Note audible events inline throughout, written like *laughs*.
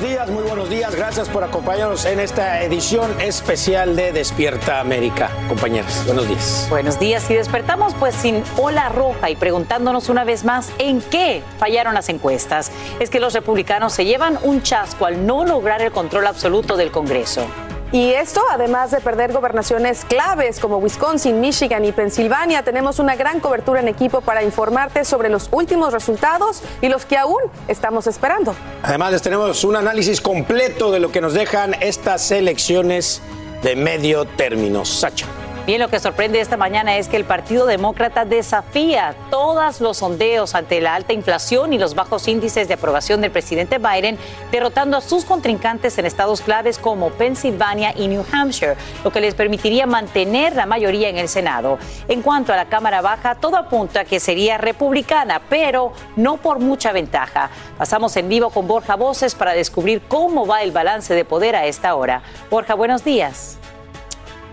Buenos días, muy buenos días. Gracias por acompañarnos en esta edición especial de Despierta América. Compañeros, buenos días. Buenos días y despertamos pues sin ola roja y preguntándonos una vez más en qué fallaron las encuestas. Es que los republicanos se llevan un chasco al no lograr el control absoluto del Congreso. Y esto, además de perder gobernaciones claves como Wisconsin, Michigan y Pensilvania, tenemos una gran cobertura en equipo para informarte sobre los últimos resultados y los que aún estamos esperando. Además, les tenemos un análisis completo de lo que nos dejan estas elecciones de medio término. Sacha. Bien, lo que sorprende esta mañana es que el Partido Demócrata desafía todos los sondeos ante la alta inflación y los bajos índices de aprobación del presidente Biden, derrotando a sus contrincantes en estados claves como Pensilvania y New Hampshire, lo que les permitiría mantener la mayoría en el Senado. En cuanto a la Cámara Baja, todo apunta a que sería republicana, pero no por mucha ventaja. Pasamos en vivo con Borja Voces para descubrir cómo va el balance de poder a esta hora. Borja, buenos días.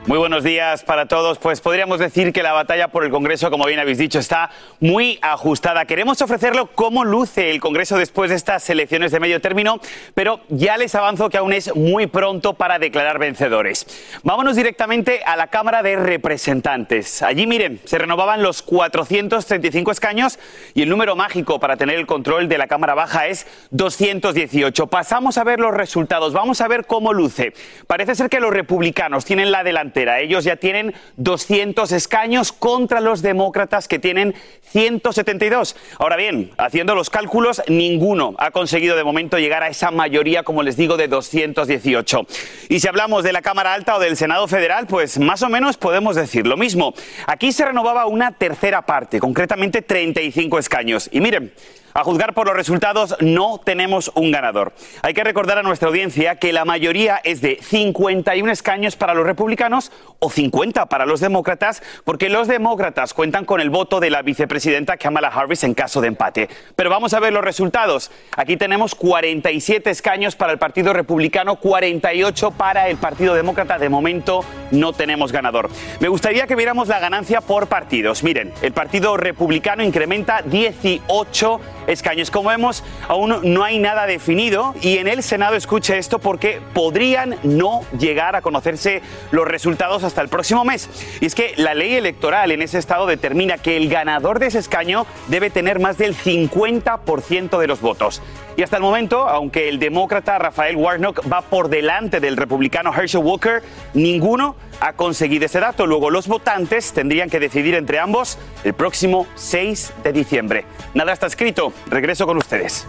Muy buenos días para todos. Pues podríamos decir que la batalla por el Congreso, como bien habéis dicho, está muy ajustada. Queremos ofrecerlo cómo luce el Congreso después de estas elecciones de medio término, pero ya les avanzo que aún es muy pronto para declarar vencedores. Vámonos directamente a la Cámara de Representantes. Allí, miren, se renovaban los 435 escaños y el número mágico para tener el control de la Cámara Baja es 218. Pasamos a ver los resultados. Vamos a ver cómo luce. Parece ser que los republicanos tienen la delantera ellos ya tienen 200 escaños contra los demócratas que tienen 172. Ahora bien, haciendo los cálculos, ninguno ha conseguido de momento llegar a esa mayoría, como les digo, de 218. Y si hablamos de la Cámara Alta o del Senado Federal, pues más o menos podemos decir lo mismo. Aquí se renovaba una tercera parte, concretamente 35 escaños. Y miren, a juzgar por los resultados, no tenemos un ganador. Hay que recordar a nuestra audiencia que la mayoría es de 51 escaños para los republicanos o 50 para los demócratas, porque los demócratas cuentan con el voto de la vicepresidenta Kamala Harris en caso de empate. Pero vamos a ver los resultados. Aquí tenemos 47 escaños para el Partido Republicano, 48 para el Partido Demócrata. De momento no tenemos ganador. Me gustaría que viéramos la ganancia por partidos. Miren, el Partido Republicano incrementa 18 escaños. Como vemos, aún no hay nada definido y en el Senado escuche esto porque podrían no llegar a conocerse los resultados hasta el próximo mes. Y es que la ley electoral en ese estado determina que el ganador de ese escaño debe tener más del 50% de los votos. Y hasta el momento, aunque el demócrata Rafael Warnock va por delante del republicano Herschel Walker, ninguno ha conseguido ese dato. Luego los votantes tendrían que decidir entre ambos el próximo 6 de diciembre. Nada está escrito. Regreso con ustedes.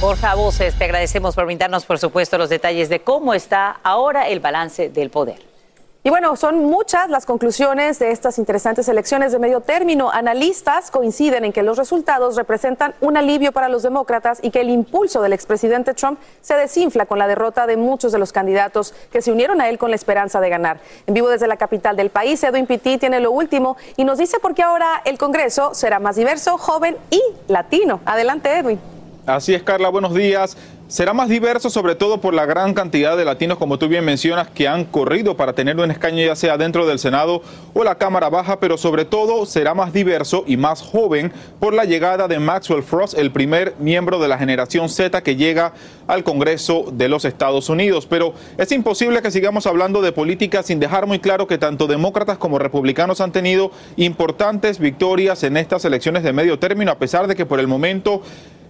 Borja Voces, te agradecemos por brindarnos, por supuesto, los detalles de cómo está ahora el balance del poder. Y bueno, son muchas las conclusiones de estas interesantes elecciones de medio término. Analistas coinciden en que los resultados representan un alivio para los demócratas y que el impulso del expresidente Trump se desinfla con la derrota de muchos de los candidatos que se unieron a él con la esperanza de ganar. En vivo desde la capital del país, Edwin Pitti tiene lo último y nos dice por qué ahora el Congreso será más diverso, joven y latino. Adelante, Edwin. Así es, Carla, buenos días. Será más diverso sobre todo por la gran cantidad de latinos, como tú bien mencionas, que han corrido para tener un escaño ya sea dentro del Senado o la Cámara Baja, pero sobre todo será más diverso y más joven por la llegada de Maxwell Frost, el primer miembro de la generación Z que llega al Congreso de los Estados Unidos. Pero es imposible que sigamos hablando de política sin dejar muy claro que tanto demócratas como republicanos han tenido importantes victorias en estas elecciones de medio término, a pesar de que por el momento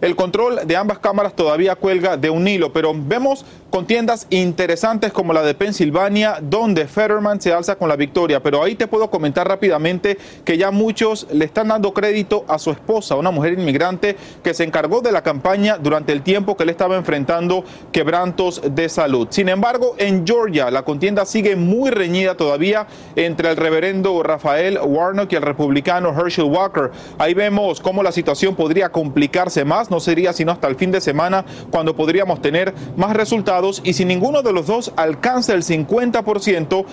el control de ambas cámaras todavía cuelga de un hilo, pero vemos contiendas interesantes como la de Pensilvania, donde Fetterman se alza con la victoria. Pero ahí te puedo comentar rápidamente que ya muchos le están dando crédito a su esposa, una mujer inmigrante que se encargó de la campaña durante el tiempo que él estaba enfrentando quebrantos de salud. Sin embargo, en Georgia la contienda sigue muy reñida todavía entre el reverendo Rafael Warnock y el republicano Herschel Walker. Ahí vemos cómo la situación podría complicarse más no sería sino hasta el fin de semana cuando podríamos tener más resultados y si ninguno de los dos alcanza el 50%,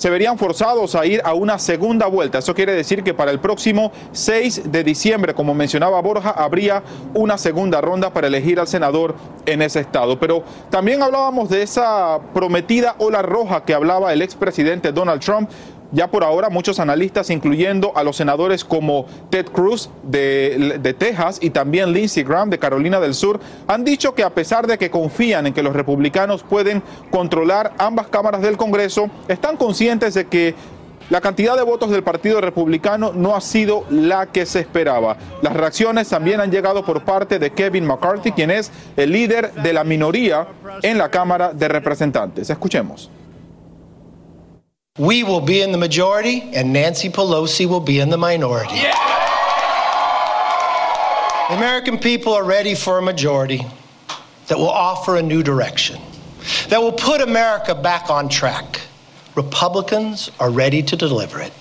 se verían forzados a ir a una segunda vuelta. Eso quiere decir que para el próximo 6 de diciembre, como mencionaba Borja, habría una segunda ronda para elegir al senador en ese estado. Pero también hablábamos de esa prometida ola roja que hablaba el expresidente Donald Trump ya por ahora muchos analistas, incluyendo a los senadores como Ted Cruz de, Texas y también Lindsey Graham de Carolina del Sur, han dicho que a pesar de que confían en que los republicanos pueden controlar ambas cámaras del Congreso, están conscientes de que la cantidad de votos del Partido Republicano no ha sido la que se esperaba. Las reacciones también han llegado por parte de Kevin McCarthy, quien es el líder de la minoría en la Cámara de Representantes. Escuchemos. We will be in the majority, and Nancy Pelosi will be in the minority. Yeah! The American people are ready for a majority that will offer a new direction, that will put America back on track. Republicans are ready to deliver it.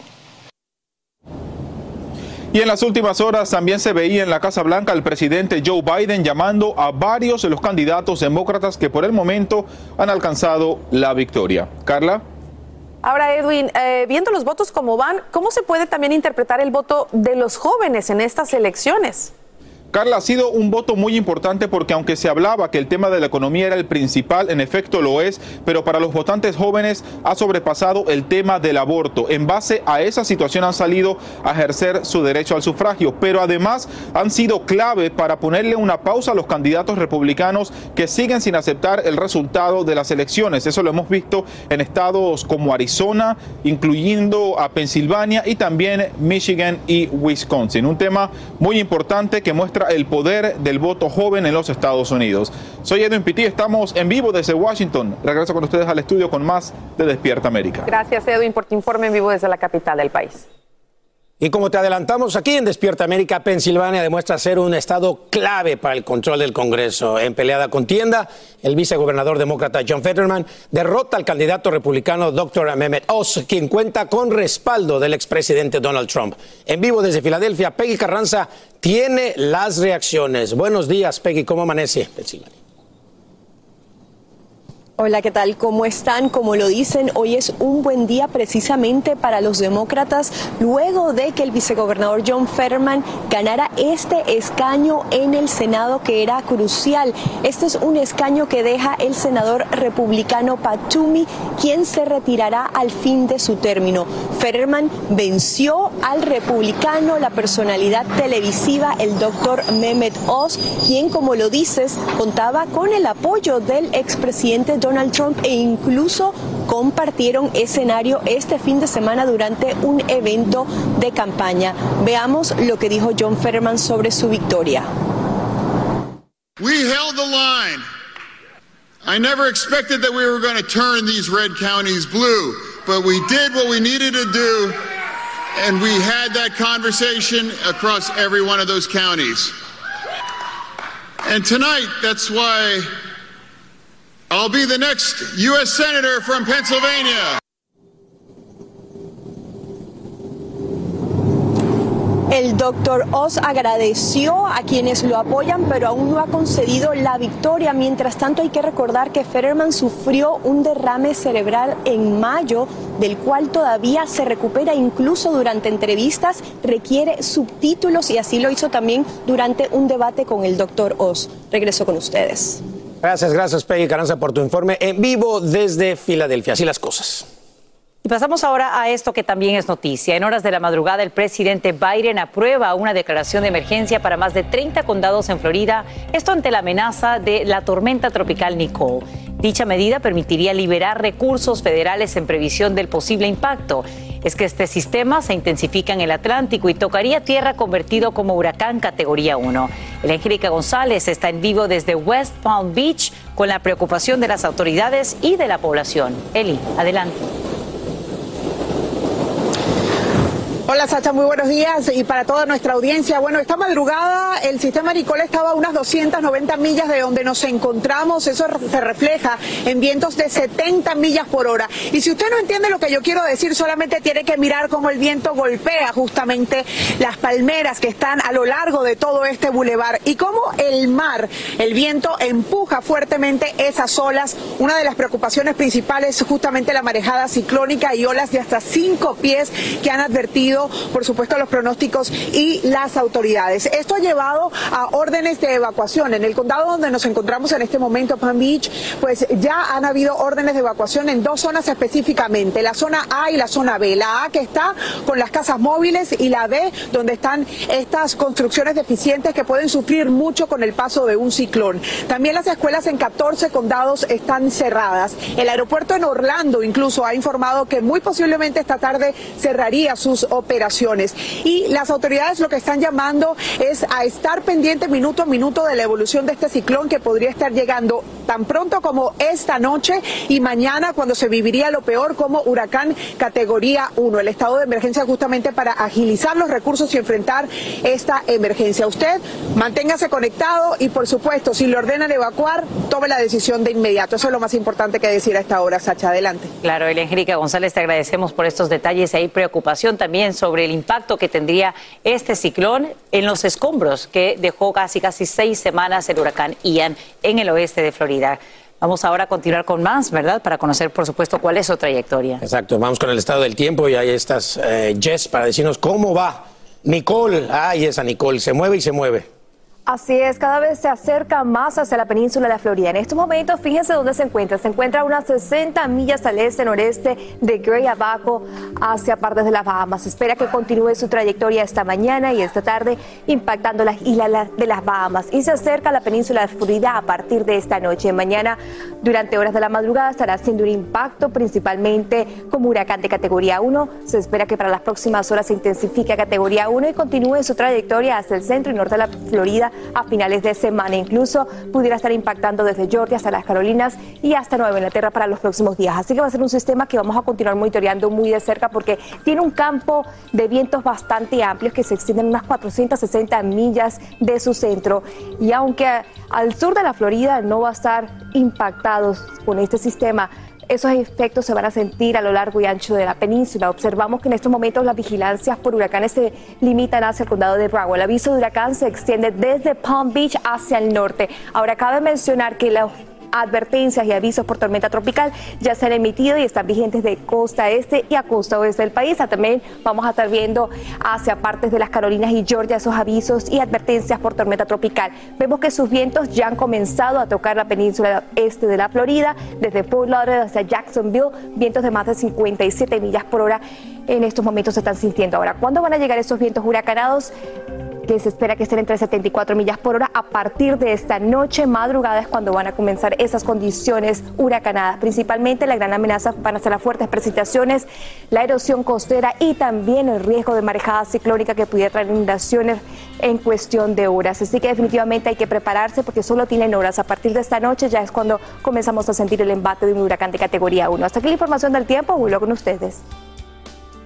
Y en las últimas horas también se veía en la Casa Blanca al presidente Joe Biden llamando a varios de los candidatos demócratas que por el momento han alcanzado la victoria. Carla. Ahora, Edwin, eh, viendo los votos como van, ¿cómo se puede también interpretar el voto de los jóvenes en estas elecciones? Carla, ha sido un voto muy importante porque aunque se hablaba que el tema de la economía era el principal, en efecto lo es, pero para los votantes jóvenes ha sobrepasado el tema del aborto. En base a esa situación han salido a ejercer su derecho al sufragio, pero además han sido clave para ponerle una pausa a los candidatos republicanos que siguen sin aceptar el resultado de las elecciones. Eso lo hemos visto en estados como Arizona, incluyendo a Pensilvania y también Michigan y Wisconsin. Un tema muy importante que muestra el poder del voto joven en los Estados Unidos. Soy Edwin Pitti, estamos en vivo desde Washington. Regreso con ustedes al estudio con más de Despierta América. Gracias Edwin por tu informe en vivo desde la capital del país. Y como te adelantamos aquí en Despierta América, Pensilvania demuestra ser un estado clave para el control del Congreso. En peleada contienda, el vicegobernador demócrata John Fetterman derrota al candidato republicano Dr. Mehmet Oz, quien cuenta con respaldo del expresidente Donald Trump. En vivo desde Filadelfia, Peggy Carranza tiene las reacciones. Buenos días, Peggy, ¿cómo amanece Pensilvania? Hola, ¿qué tal? ¿Cómo están? Como lo dicen, hoy es un buen día precisamente para los demócratas luego de que el vicegobernador John Fetterman ganara este escaño en el Senado que era crucial. Este es un escaño que deja el senador republicano Pat Toomey, quien se retirará al fin de su término. Fetterman venció al republicano, la personalidad televisiva, el doctor Mehmet Oz, quien, como lo dices, contaba con el apoyo del expresidente Donald Trump e incluso compartieron escenario este fin de semana durante un evento de campaña. Veamos lo que dijo John Fetterman sobre su victoria. We held the line. I never expected that we were going to turn these red counties blue, but we did what we needed to do, and we had that conversation across every one of those counties. And tonight, that's why I'll be the next U.S. Senator from Pennsylvania. El doctor Oz agradeció a quienes lo apoyan, pero aún no ha concedido la victoria. Mientras tanto, hay que recordar que Fetterman sufrió un derrame cerebral en mayo, del cual todavía se recupera, incluso durante entrevistas, requiere subtítulos y así lo hizo también durante un debate con el doctor Oz. Regreso con ustedes. Gracias, gracias Peggy Caranza por tu informe en vivo desde Filadelfia. Así las cosas. Pasamos ahora a esto que también es noticia. En horas de la madrugada, el presidente Biden aprueba una declaración de emergencia para más de 30 condados en Florida, esto ante la amenaza de la tormenta tropical Nicole. Dicha medida permitiría liberar recursos federales en previsión del posible impacto. Es que este sistema se intensifica en el Atlántico y tocaría tierra convertido como huracán categoría 1. El Angélica González está en vivo desde West Palm Beach con la preocupación de las autoridades y de la población. Eli, adelante. Hola Sacha, muy buenos días y para toda nuestra audiencia. Bueno, esta madrugada el sistema Nicole estaba a unas 290 millas de donde nos encontramos. Eso se refleja en vientos de 70 millas por hora. Y si usted no entiende lo que yo quiero decir, solamente tiene que mirar cómo el viento golpea justamente las palmeras que están a lo largo de todo este bulevar y cómo el mar, el viento empuja fuertemente esas olas. Una de las preocupaciones principales es justamente la marejada ciclónica y olas de hasta 5 pies que han advertido por supuesto, los pronósticos y las autoridades. Esto ha llevado a órdenes de evacuación. En el condado donde nos encontramos en este momento, Palm Beach, pues ya han habido órdenes de evacuación en dos zonas específicamente, la zona A y la zona B. La A que está con las casas móviles y la B donde están estas construcciones deficientes que pueden sufrir mucho con el paso de un ciclón. También las escuelas en 14 condados están cerradas. El aeropuerto en Orlando incluso ha informado que muy posiblemente esta tarde cerraría sus operaciones operaciones. Y las autoridades lo que están llamando es a estar pendiente minuto a minuto de la evolución de este ciclón que podría estar llegando tan pronto como esta noche y mañana cuando se viviría lo peor como huracán categoría 1, el estado de emergencia justamente para agilizar los recursos y enfrentar esta emergencia. Usted manténgase conectado y por supuesto si le ordenan evacuar, tome la decisión de inmediato. Eso es lo más importante que decir a esta hora, Sacha. Adelante. Claro, Angélica González, te agradecemos por estos detalles. Hay preocupación también sobre el impacto que tendría este ciclón en los escombros que dejó casi casi seis semanas el huracán Ian en el oeste de Florida. Vamos ahora a continuar con más, ¿verdad? Para conocer, por supuesto, cuál es su trayectoria. Exacto, vamos con el estado del tiempo y ahí estás, eh, Jess, para decirnos cómo va. Nicole, ay, esa Nicole, se mueve y se mueve. Así es, cada vez se acerca más hacia la península de Florida. En estos momentos, fíjense dónde se encuentra. Se encuentra a unas 60 millas al este-noreste de Gray Abaco hacia partes de las Bahamas. Se espera que continúe su trayectoria esta mañana y esta tarde, impactando las islas de las Bahamas. Y se acerca a la península de Florida a partir de esta noche. Mañana, durante horas de la madrugada, estará haciendo un impacto principalmente como huracán de categoría 1. Se espera que para las próximas horas se intensifique a categoría 1 y continúe su trayectoria hacia el centro y norte de la Florida a finales de semana. Incluso pudiera estar impactando desde Georgia hasta las Carolinas y hasta Nueva Inglaterra para los próximos días. Así que va a ser un sistema que vamos a continuar monitoreando muy de cerca porque tiene un campo de vientos bastante amplios que se extienden unas 460 millas de su centro. Y aunque al sur de la Florida no va a estar impactado con este sistema, esos efectos se van a sentir a lo largo y ancho de la península. Observamos que en estos momentos las vigilancias por huracanes se limitan hacia el condado de Broward. El aviso de huracán se extiende desde Palm Beach hacia el norte. Ahora, cabe mencionar que los advertencias y avisos por tormenta tropical ya se han emitido y están vigentes de costa este y a costa oeste del país. También vamos a estar viendo hacia partes de las Carolinas y Georgia esos avisos y advertencias por tormenta tropical. Vemos que sus vientos ya han comenzado a tocar la península este de la Florida, desde Fort Lauderdale hasta Jacksonville, vientos de más de 57 millas por hora en estos momentos se están sintiendo. Ahora, ¿cuándo van a llegar esos vientos huracanados? Que se espera que estén entre 74 millas por hora. A partir de esta noche, madrugada, es cuando van a comenzar esas condiciones huracanadas. Principalmente la gran amenaza van a ser las fuertes precipitaciones, la erosión costera y también el riesgo de marejada ciclónica que pudiera traer inundaciones en cuestión de horas. Así que definitivamente hay que prepararse porque solo tienen horas. A partir de esta noche ya es cuando comenzamos a sentir el embate de un huracán de categoría 1. Hasta aquí la información del tiempo. Vuelvo con ustedes.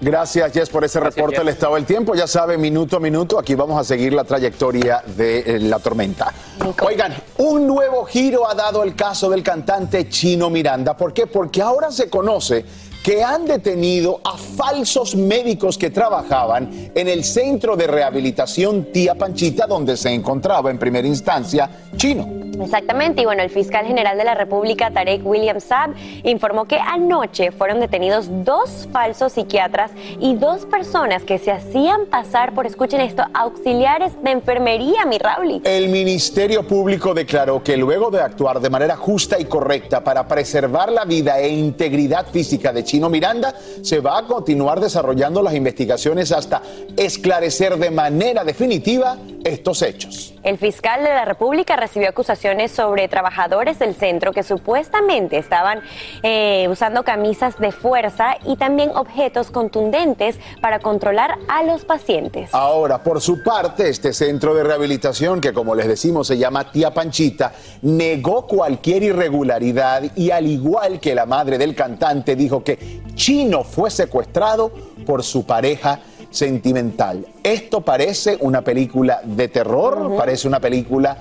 Gracias, Jess, por ese reporte del estado del tiempo. Ya sabe, minuto a minuto, aquí vamos a seguir la trayectoria de eh, la tormenta. Oigan, un nuevo giro ha dado el caso del cantante Chino Miranda. ¿Por qué? Porque ahora se conoce que han detenido a falsos médicos que trabajaban en el centro de rehabilitación Tía Panchita, donde se encontraba en primera instancia Chino. Exactamente, y bueno, el fiscal general de la República, Tarek William Saab, informó que anoche fueron detenidos dos falsos psiquiatras y dos personas que se hacían pasar por, escuchen esto, auxiliares de enfermería, mi Rauli. El Ministerio Público declaró que luego de actuar de manera justa y correcta para preservar la vida e integridad física de Chino Miranda, se va a continuar desarrollando las investigaciones hasta esclarecer de manera definitiva estos hechos. El fiscal de la República recibió acusaciones sobre trabajadores del centro que supuestamente estaban eh, usando camisas de fuerza y también objetos contundentes para controlar a los pacientes. Ahora, por su parte, este centro de rehabilitación, que como les decimos se llama Tía Panchita, negó cualquier irregularidad y al igual que la madre del cantante dijo que Chino fue secuestrado por su pareja sentimental. Esto parece una película de terror, parece una película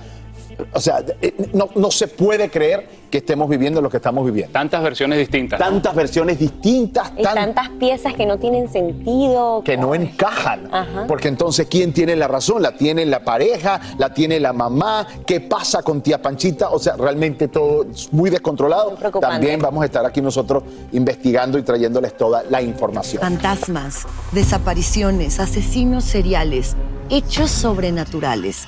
o sea, eh, no, no, se puede creer que estemos viviendo lo que estamos viviendo. Tantas versiones distintas. Tantas versiones distintas. Y tantas piezas que no tienen sentido. Que no encajan. Porque entonces, ¿quién tiene la razón? ¿La tiene la pareja? ¿La tiene la mamá? ¿Qué pasa con tía Panchita? O sea, realmente todo es muy descontrolado. También vamos a estar aquí nosotros investigando y trayéndoles toda la información. Fantasmas, desapariciones, asesinos seriales, hechos sobrenaturales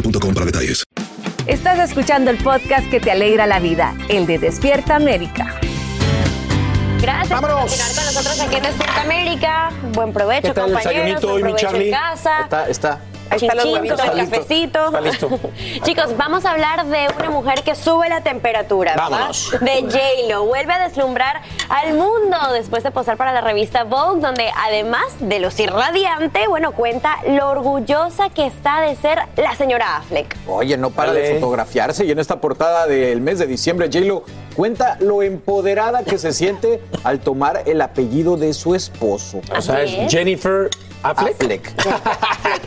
boostmobile.com para detalles. Estás escuchando el podcast que te alegra la vida, el de Despierta América. Gracias por continuar con nosotros aquí en Despierta América. Buen provecho, compañeros. Buen provecho en casa. Está, está. Con el cafecito. Está listo. *laughs* Chicos, vamos a hablar de una mujer que sube la temperatura. ¿verdad? Vámonos. De J-Lo. Vuelve a deslumbrar al mundo después de posar para la revista Vogue, donde además de lucir radiante, bueno, cuenta lo orgullosa que está de ser la señora Affleck. Oye, no para de fotografiarse y en esta portada del mes de diciembre, J-Lo cuenta lo empoderada que se siente al tomar el apellido de su esposo. O sea, es. Jennifer Affleck. Affleck.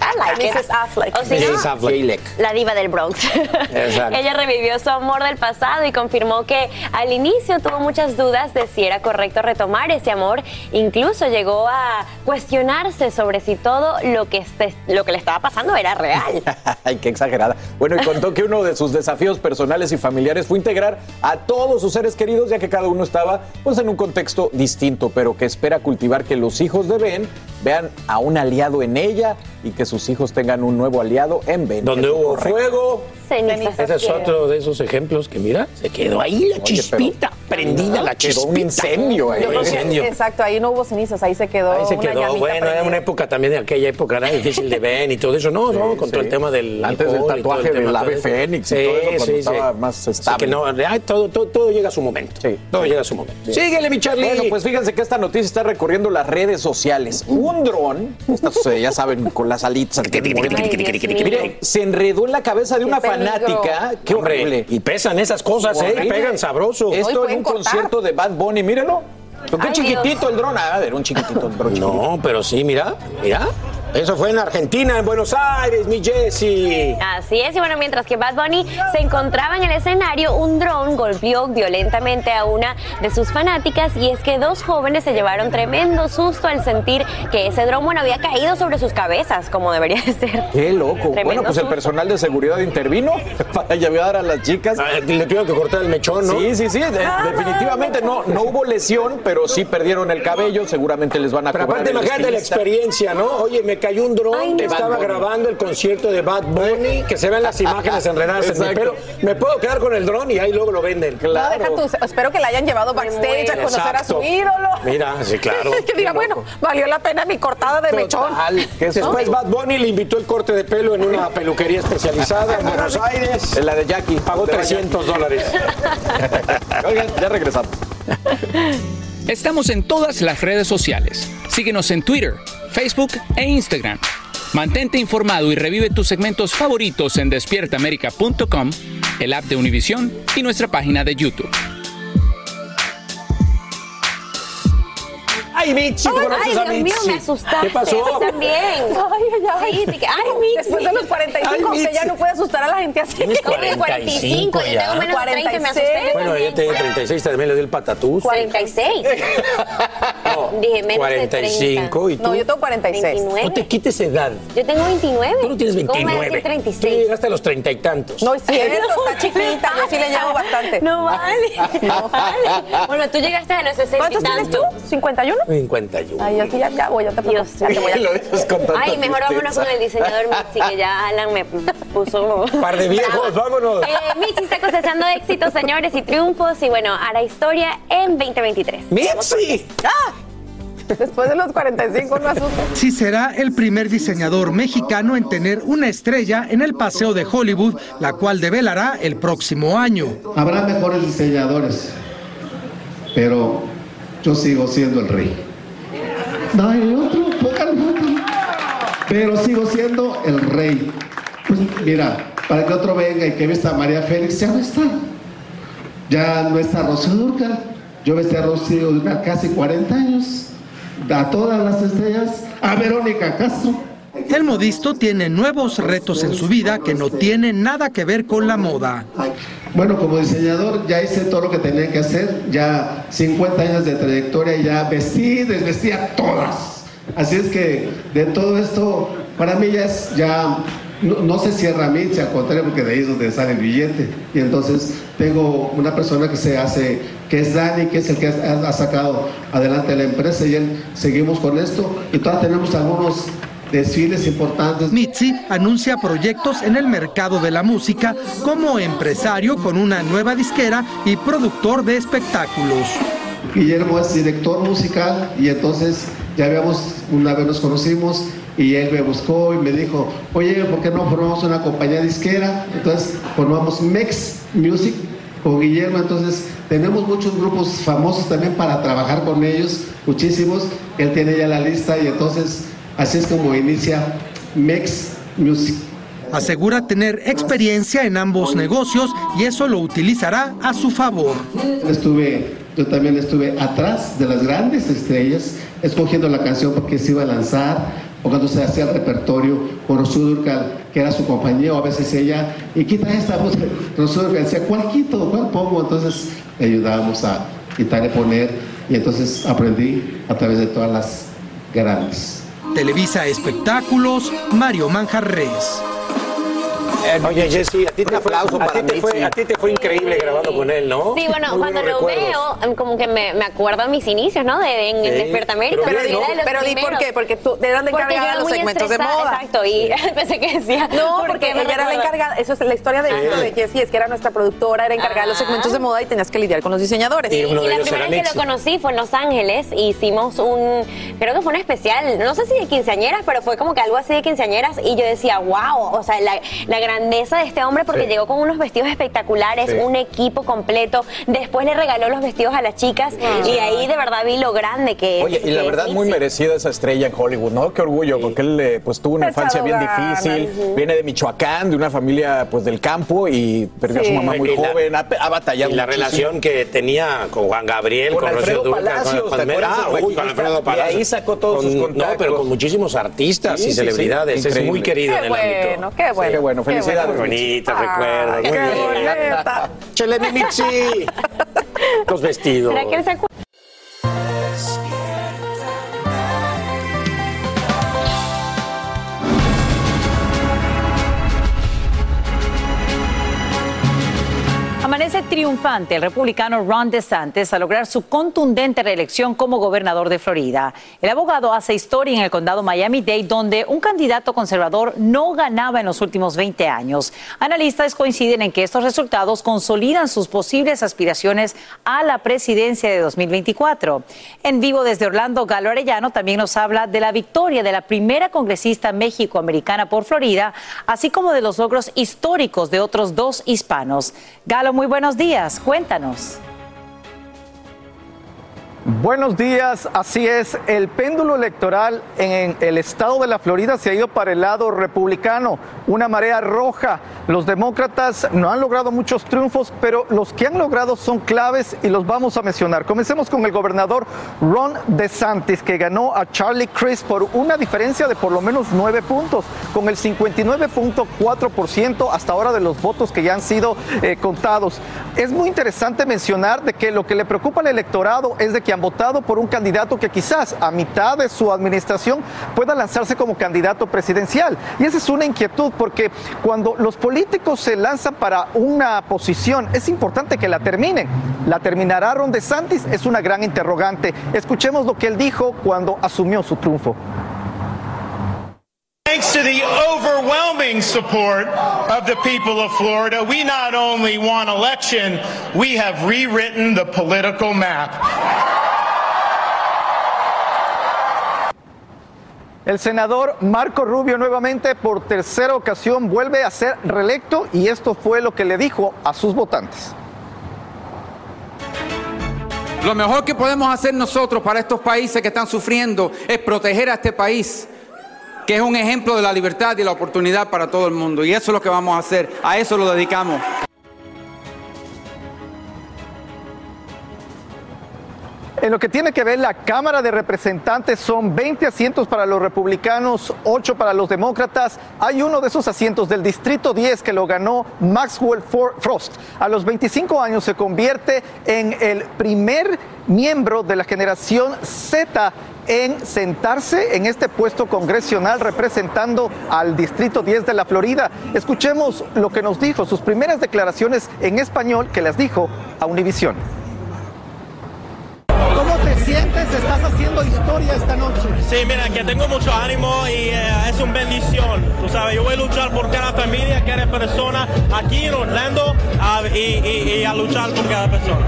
I like it. Mrs. Affleck. O si no, Mrs. Affleck. la diva del Bronx. Exacto. *laughs* Ella revivió su amor del pasado y confirmó que al inicio tuvo muchas dudas de si era correcto retomar ese amor. Incluso llegó a cuestionarse sobre si todo lo que, este- lo que le estaba pasando era real. *laughs* Ay, qué exagerada. Bueno, y contó que uno de sus desafíos personales y familiares fue integrar a todos sus seres queridos, ya que cada uno estaba pues en un contexto distinto, pero que espera cultivar que los hijos de Ben vean a un aliado en ella y que sus hijos tengan un nuevo aliado en Ben. Donde hubo fuego. Cenizas Ese es otro de esos ejemplos que mira, se quedó ahí la Oye, chispita, prendida la quedó chispita. un incendio ahí. Que- Incendio. exacto, ahí no hubo cenizas, ahí se quedó. Ahí se quedó, bueno, era una época también de aquella época, era difícil de ver y todo eso. No, no, con todo el tema del. Antes del tatuaje del ave fénix y Sí, todo eso, cuando sí, estaba sí. más estable. que no, ay, todo, todo, todo llega a su momento. Todo llega a su momento. Síguele, mi Charlie. Bueno, pues fíjense que esta noticia está recorriendo las redes sociales. Un dron, ya saben, con las alitas. Miren, se enredó en la cabeza de una peligro. Fanática. Qué Hombre, horrible. y pesan esas cosas, ¿eh? Horrible. Pegan sabroso. Esto en un concierto de Bad Bunny, mírenlo. Qué Ay, chiquitito Dios. el dron. Ah, era un chiquitito el dron. No, pero sí, mira, mira. Eso fue en Argentina, en Buenos Aires, mi Jessie. Así es, y bueno, mientras que Bad Bunny se encontraba en el escenario, un dron golpeó violentamente a una de sus fanáticas y es que dos jóvenes se llevaron tremendo susto al sentir que ese dron, bueno, había caído sobre sus cabezas, como debería de ser. Qué loco. Tremendo bueno, pues el personal de seguridad intervino *laughs* para llevar a las chicas. Ah, Le tuvieron que cortar el mechón, ¿no? Sí, sí, sí. de- definitivamente no, no hubo lesión, pero sí perdieron el cabello. Seguramente les van a Pero cobrar aparte, imagínate la experiencia, ¿no? Oye, me cayó un dron, Ay, no. estaba grabando el concierto de Bad Bunny, que se ven las imágenes enredadas en mi Exacto. pelo. Me puedo quedar con el dron y ahí luego lo venden. No, deja tú, espero que la hayan llevado backstage a conocer a su ídolo. Mira, sí, claro. *laughs* que diga, bueno, valió la pena mi cortada de mechón. Que después Bad Bunny le invitó el corte de pelo en una peluquería especializada en Buenos Aires. En la de Jackie. Pagó De la 300 dólares. *laughs* Oigan, ya regresamos. *laughs* Estamos en todas las redes sociales. Síguenos en Twitter, Facebook e Instagram. Mantente informado y revive tus segmentos favoritos en despiertaamerica.com, el app de Univision y nuestra página de YouTube. Ay, Mitzi, ¿tú Ay, conoces a Dios mío, me asustaste. ¿Qué pasó? a mí También. Ay, ay, ay. Ay, Mitzi. Después de los 45, Ay, usted ya no puede asustar a la gente así. Tienes Yo tengo 45 y ya. tengo menos de 30 y me asusté. Bueno, yo tenía 36, también le di el patatús. 46. *laughs* Dije menos de 45 y tú. No, yo tengo 46. 29. No te quites edad. Yo tengo 29. Tú no tienes ¿Cómo me vas a 29. decir Tú 36? llegaste a los treinta y tantos. No es cierto, *laughs* está chiquita. Yo sí le llevo bastante. No vale. *laughs* No vale. Bueno, tú llegaste a los 60 ¿Cuántos tienes tú? tantos. ¿51? 51. Ay, aquí ya, ya voy, ya te Dios ya te voy a- Lo dices con tanta Ay, mejor vámonos con el diseñador Mitzi, que ya Alan me puso. *laughs* Par de viejos, vámonos. Eh, Mitzi está cosechando éxitos, señores, y triunfos, y bueno, hará historia en 2023. ¡Mitzi! ¡Ah! *laughs* Después de los 45 no asusta. Sí será el primer diseñador mexicano en tener una estrella en el Paseo de Hollywood, la cual develará el próximo año. Habrá mejores diseñadores, pero yo sigo siendo el rey. No hay otro, otro. Pero sigo siendo el rey. Pues mira, para que otro venga y que vista a María Félix, ya no está. Ya no está Rocío Dúrcal. Yo vestí a Rocío Dúrcal casi 40 años. A todas las estrellas. A Verónica Castro. El modisto tiene nuevos retos en su vida que no tienen nada que ver con la moda. Bueno, como diseñador ya hice todo lo que tenía que hacer, ya 50 años de trayectoria, ya vestí, desvestí a todas. Así es que de todo esto, para mí ya es, ya no, no se cierra a mí, al contrario, porque de ahí es donde sale el billete. Y entonces tengo una persona que se hace, que es Dani, que es el que ha, ha sacado adelante la empresa y él seguimos con esto. Y todavía tenemos algunos desfiles importantes. Mitzi anuncia proyectos en el mercado de la música como empresario con una nueva disquera y productor de espectáculos. Guillermo es director musical y entonces ya habíamos, una vez nos conocimos y él me buscó y me dijo, oye, ¿por qué no formamos una compañía disquera? Entonces formamos Mex Music con Guillermo, entonces tenemos muchos grupos famosos también para trabajar con ellos, muchísimos, él tiene ya la lista y entonces así es como inicia Mex Music. Asegura tener experiencia en ambos negocios y eso lo utilizará a su favor. Estuve, yo también estuve atrás de las grandes estrellas, escogiendo la canción porque se iba a lanzar, o cuando se hacía el repertorio con Rocío Dúrcal, que era su compañía, o a veces ella, y quita esta voz, Rocío Dúrcal decía, ¿cuál quito? ¿Cuál pongo? Entonces le ayudábamos a quitar y poner, y entonces aprendí a través de todas las grandes. Televisa Espectáculos, Mario Manjarres. Oye, Jessy, a ti te, fue, aplauso a ti para te fue, Mitzi. a ti te fue increíble grabando con él, ¿no? Sí, bueno, Muy cuando lo recuerdos. veo, em, como que me, me acuerdo de mis inicios, ¿no? De, en, Sí, Despierta América. pero de bien, ¿no? de los Pero di por qué, porque tú eras la Porque yo encargada era de los segmentos de moda. Exacto, y *laughs* pensé que decía. No, ¿por porque ella era la encargada, eso es la historia de de Jessie, es que era nuestra productora, era encargada de los segmentos de moda y tenías que lidiar con los diseñadores. Y uno Y de la primera era vez que lo conocí fue en Los Ángeles. Hicimos un, creo que fue un especial, no sé si de quinceañeras, pero fue como que algo así de quinceañeras. Y yo decía, wow, o sea, la, la grandeza de este hombre porque Sí. llegó con unos vestidos espectaculares, Sí. un equipo completo. Después le regaló los vestidos a las chicas y ahí de verdad vi lo grande que es. Oye, y la verdad, muy merecida esa estrella en Hollywood, ¿no? Qué orgullo, porque él eh, pues tuvo una infancia bien difícil, viene de Michoacán, de una familia pues del campo y perdió a su mamá muy Y la- joven, ha, ha batallado Y la muchísimo. relación que tenía con Juan Gabriel, Con Rocío Palacios, con ¿te Palmera. acuerdas, Ah, uy, con Alfredo Palacios. ahí sacó todos sus Con- contactos. No, pero con muchísimos artistas Sí, y sí, sí, celebridades. es muy querido Qué en el bueno, ámbito. qué bueno, Qué bueno, felicidades. Ah, bien. bonita. Chele mi Mitzi. Los vestidos. ¿Será que él se acuerda? Triunfante el republicano Ron DeSantis a lograr su contundente reelección como gobernador de Florida. El abogado hace historia en el condado Miami-Dade, donde un candidato conservador no ganaba en los últimos 20 años. Analistas coinciden en que estos resultados consolidan sus posibles aspiraciones a la presidencia de 2024. En vivo desde Orlando, Galo Arellano también nos habla de la victoria de la primera congresista mexicoamericana por Florida, así como de los logros históricos de otros dos hispanos. Galo, muy buenos días. Cuéntanos. Buenos días, así es, el péndulo electoral en el estado de la Florida se ha ido para el lado republicano, una marea roja. Los demócratas no han logrado muchos triunfos, pero los que han logrado son claves y los vamos a mencionar. Comencemos con el gobernador Ron DeSantis, que ganó a Charlie Crist por una diferencia de por lo menos nueve puntos, con el 59.4% hasta ahora de los votos que ya han sido eh, contados. Es muy interesante mencionar de que lo que le preocupa al electorado es de que han votado por un candidato que quizás a mitad de su administración pueda lanzarse como candidato presidencial. Y esa es una inquietud porque cuando los políticos se lanzan para una posición, es importante que la terminen. ¿La terminará Ron DeSantis? Es una gran interrogante. Escuchemos lo que él dijo cuando asumió su triunfo. Thanks to the overwhelming support of the people of Florida, we not only won election, we have rewritten the political map. El senador Marco Rubio nuevamente por tercera ocasión vuelve a ser reelecto y esto fue lo que le dijo a sus votantes. Lo mejor que podemos hacer nosotros para estos países que están sufriendo es proteger a este país, que es un ejemplo de la libertad y la oportunidad para todo el mundo. Y eso es lo que vamos a hacer, a eso lo dedicamos. En lo que tiene que ver la Cámara de Representantes son 20 asientos para los republicanos, 8 para los demócratas. Hay uno de esos asientos del Distrito 10 que lo ganó Maxwell Frost. A los 25 años se convierte en el primer miembro de la generación Z en sentarse en este puesto congresional representando al Distrito 10 de la Florida. Escuchemos lo que nos dijo, sus primeras declaraciones en español que las dijo a Univisión. Haciendo historia esta noche. Sí, mira, que tengo mucho ánimo y eh, es una bendición. Tú sabes, yo voy a luchar por cada familia, cada persona aquí en Orlando ah, y, y- y a luchar por cada persona.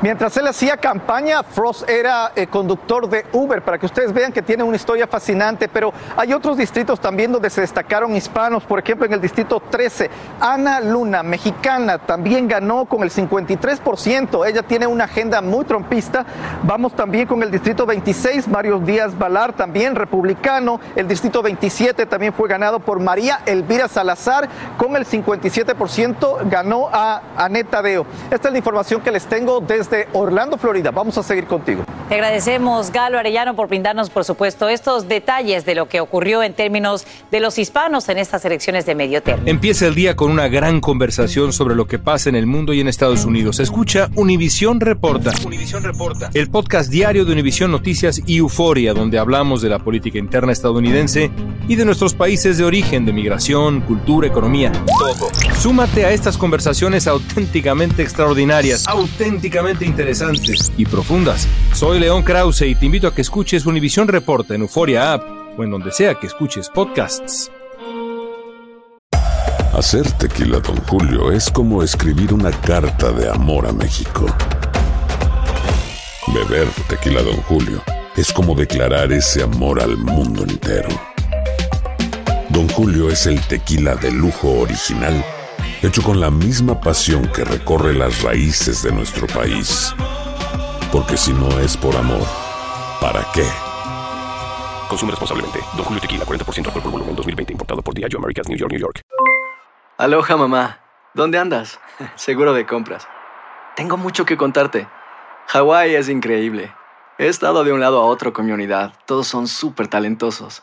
Mientras él hacía campaña, Frost era eh, conductor de Uber, para que ustedes vean que tiene una historia fascinante, pero hay otros distritos también donde se destacaron hispanos, por ejemplo en el distrito 13, Ana Luna, mexicana, también ganó con el 53%, ella tiene una agenda muy trompista, vamos también con el distrito 26, Mario Díaz Valar, también republicano, el distrito 27 también fue ganado por María Elvira Salazar, con el 57% ganó a Aneta Deo. Esta es la información que les tengo desde Orlando, Florida. Vamos a seguir contigo. Te agradecemos, Galo Arellano, por brindarnos, por supuesto, estos detalles de lo que ocurrió en términos de los hispanos en estas elecciones de medio término. Empieza el día con una gran conversación sobre lo que pasa en el mundo y en Estados Unidos. Escucha Univisión Reporta. Reporta. El podcast diario de Univisión Noticias y Euforia, donde hablamos de la política interna estadounidense y de nuestros países de origen, de migración, cultura, economía, todo. Súmate a estas conversaciones auténticamente extraordinarias, auténticamente interesantes y profundas. Soy León Krause y te invito a que escuches Univisión Reporta en Euforia App o en donde sea que escuches podcasts. Hacer tequila, Don Julio, es como escribir una carta de amor a México. Beber tequila, Don Julio, es como declarar ese amor al mundo entero. Don Julio es el tequila de lujo original, hecho con la misma pasión que recorre las raíces de nuestro país. Porque si no es por amor, ¿para qué? Consume responsablemente. Don Julio Tequila, 40% alcohol por volumen, 2020. Importado por Diageo Americas, New York, New York. Aloha, mamá. ¿Dónde andas? *laughs* Seguro de compras. Tengo mucho que contarte. Hawái es increíble. He estado de un lado a otro con mi unidad. Todos son súper talentosos.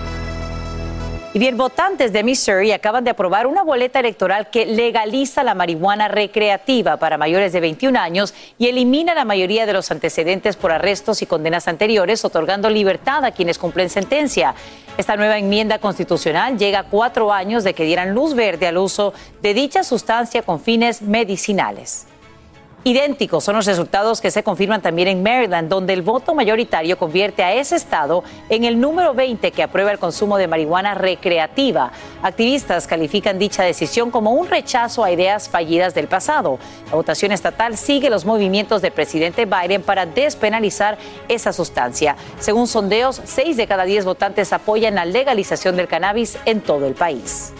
Y bien, votantes de Missouri acaban de aprobar una boleta electoral que legaliza la marihuana recreativa para mayores de 21 años y elimina la mayoría de los antecedentes por arrestos y condenas anteriores, otorgando libertad a quienes cumplen sentencia. Esta nueva enmienda constitucional llega a cuatro años de que dieran luz verde al uso de dicha sustancia con fines medicinales. Idénticos son los resultados que se confirman también en Maryland, donde el voto mayoritario convierte a ese estado en el número 20 que aprueba el consumo de marihuana recreativa. Activistas califican dicha decisión como un rechazo a ideas fallidas del pasado. La votación estatal sigue los movimientos del presidente Biden para despenalizar esa sustancia. Según sondeos, 6 de cada 10 votantes apoyan la legalización del cannabis en todo el país.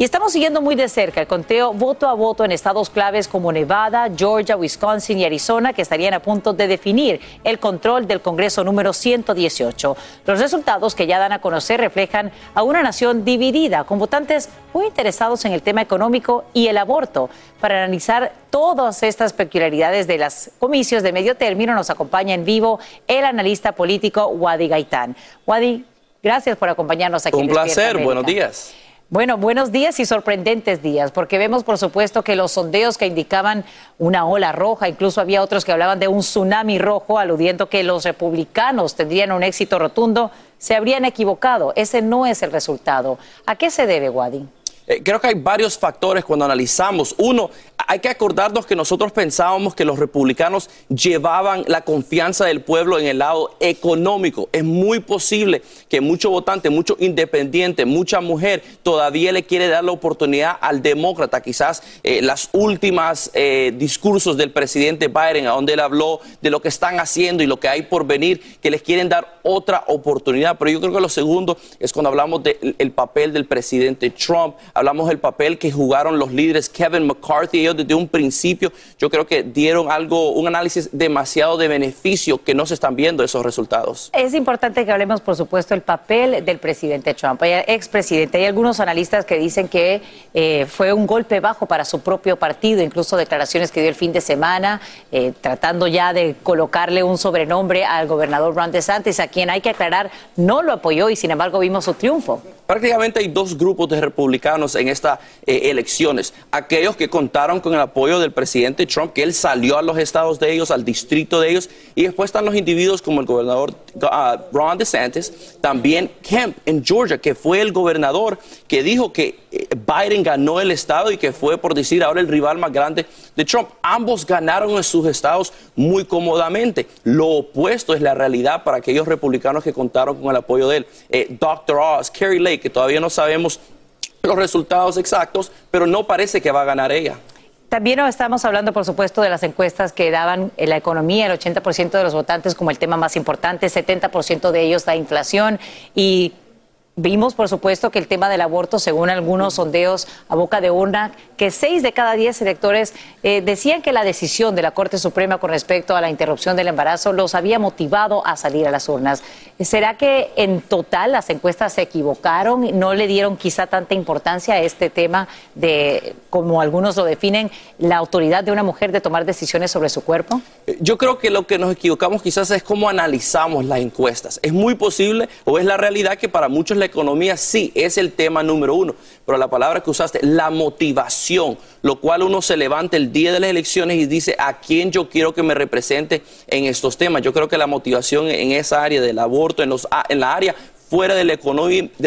Y estamos siguiendo muy de cerca el conteo voto a voto en estados claves como Nevada, Georgia, Wisconsin y Arizona, que estarían a punto de definir el control del Congreso número 118. Los resultados que ya dan a conocer reflejan a una nación dividida, con votantes muy interesados en el tema económico y el aborto. Para analizar todas estas peculiaridades de las comicios de medio término, nos acompaña en vivo el analista político Wadi Gaitán. Wadi, gracias por acompañarnos aquí. Un en placer, buenos días. Bueno, buenos días y sorprendentes días, porque vemos, por supuesto, que los sondeos que indicaban una ola roja, incluso había otros que hablaban de un tsunami rojo, aludiendo que los republicanos tendrían un éxito rotundo, se habrían equivocado. Ese no es el resultado. ¿A qué se debe, Wadi? Eh, creo que hay varios factores cuando analizamos. Uno, hay que acordarnos que nosotros pensábamos que los republicanos llevaban la confianza del pueblo en el lado económico. Es muy posible que mucho votante, mucho independiente, mucha mujer todavía le quiere dar la oportunidad al demócrata. Quizás eh, las últimas eh, discursos del presidente Biden, a donde él habló de lo que están haciendo y lo que hay por venir, que les quieren dar otra oportunidad. Pero yo creo que lo segundo es cuando hablamos del papel del presidente Trump, hablamos del papel que jugaron los líderes Kevin McCarthy, desde un principio, yo creo que dieron algo, un análisis demasiado de beneficio que no se están viendo esos resultados. Es importante que hablemos, por supuesto, el papel del presidente Trump, expresidente. Hay algunos analistas que dicen que eh, fue un golpe bajo para su propio partido, incluso declaraciones que dio el fin de semana, eh, tratando ya de colocarle un sobrenombre al gobernador Ron DeSantis, a quien hay que aclarar no lo apoyó y sin embargo vimos su triunfo. Prácticamente hay dos grupos de republicanos en estas eh, elecciones. Aquellos que contaron con el apoyo del presidente Trump, que él salió a los estados de ellos, al distrito de ellos, y después están los individuos como el gobernador uh, Ron DeSantis, también Kemp en Georgia, que fue el gobernador que dijo que eh, Biden ganó el estado y que fue, por decir ahora, el rival más grande de Trump. Ambos ganaron en sus estados muy cómodamente. Lo opuesto es la realidad para aquellos republicanos que contaron con el apoyo de él. Eh, Dr. Oz, Kerry Lake, que todavía no sabemos los resultados exactos, pero no parece que va a ganar ella. También estamos hablando, por supuesto, de las encuestas que daban la economía, el 80% de los votantes como el tema más importante, 70% de ellos la inflación y Vimos, por supuesto, que el tema del aborto, según algunos sondeos a boca de urna, que seis de cada diez electores eh, decían que la decisión de la Corte Suprema con respecto a la interrupción del embarazo los había motivado a salir a las urnas. ¿Será que en total las encuestas se equivocaron? ¿No le dieron quizá tanta importancia a este tema de, como algunos lo definen, la autoridad de una mujer de tomar decisiones sobre su cuerpo? Yo creo que lo que nos equivocamos quizás es cómo analizamos las encuestas. Es muy posible o es la realidad que para muchos la economía, sí, es el tema número uno, pero la palabra que usaste, la motivación, lo cual uno se levanta el día de las elecciones y dice a quién yo quiero que me represente en estos temas. Yo creo que la motivación en esa área del aborto, en, los, en la área fuera de la,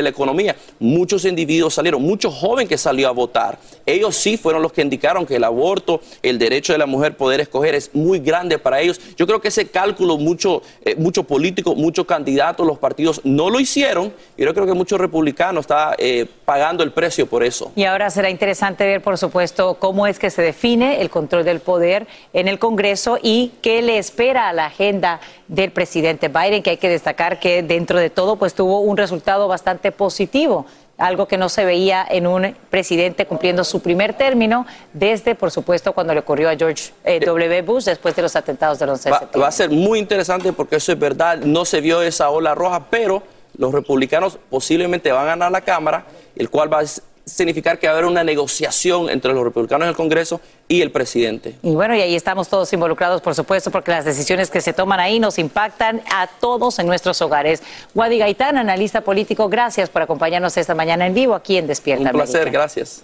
economía. Muchos individuos salieron, muchos jóvenes que salió a votar. Ellos sí fueron los que indicaron que el aborto, el derecho de la mujer poder escoger es muy grande para ellos. Yo creo que ese cálculo mucho, eh, muchos políticos, muchos candidatos, los partidos no lo hicieron. Y yo creo que muchos republicanos están eh, pagando el precio por eso. Y ahora será interesante ver, por supuesto, cómo es que se define el control del poder en el Congreso y qué le espera a la agenda del presidente Biden, que hay que destacar que dentro de todo pues tuvo un resultado bastante positivo, algo que no se veía en un presidente cumpliendo su primer término desde, por supuesto, cuando le ocurrió a George eh, W. Bush después de los atentados del 11 de Va, septiembre. va a ser muy interesante porque eso es verdad, no se vio esa ola roja, pero los republicanos posiblemente van a ganar la Cámara, el cual va a significar que va a haber una negociación entre los republicanos en el Congreso y el presidente. Y bueno, y ahí estamos todos involucrados, por supuesto, porque las decisiones que se toman ahí nos impactan a todos en nuestros hogares. Wadi Gaitán, analista político, gracias por acompañarnos esta mañana en vivo aquí en Despierta Un placer, América. gracias.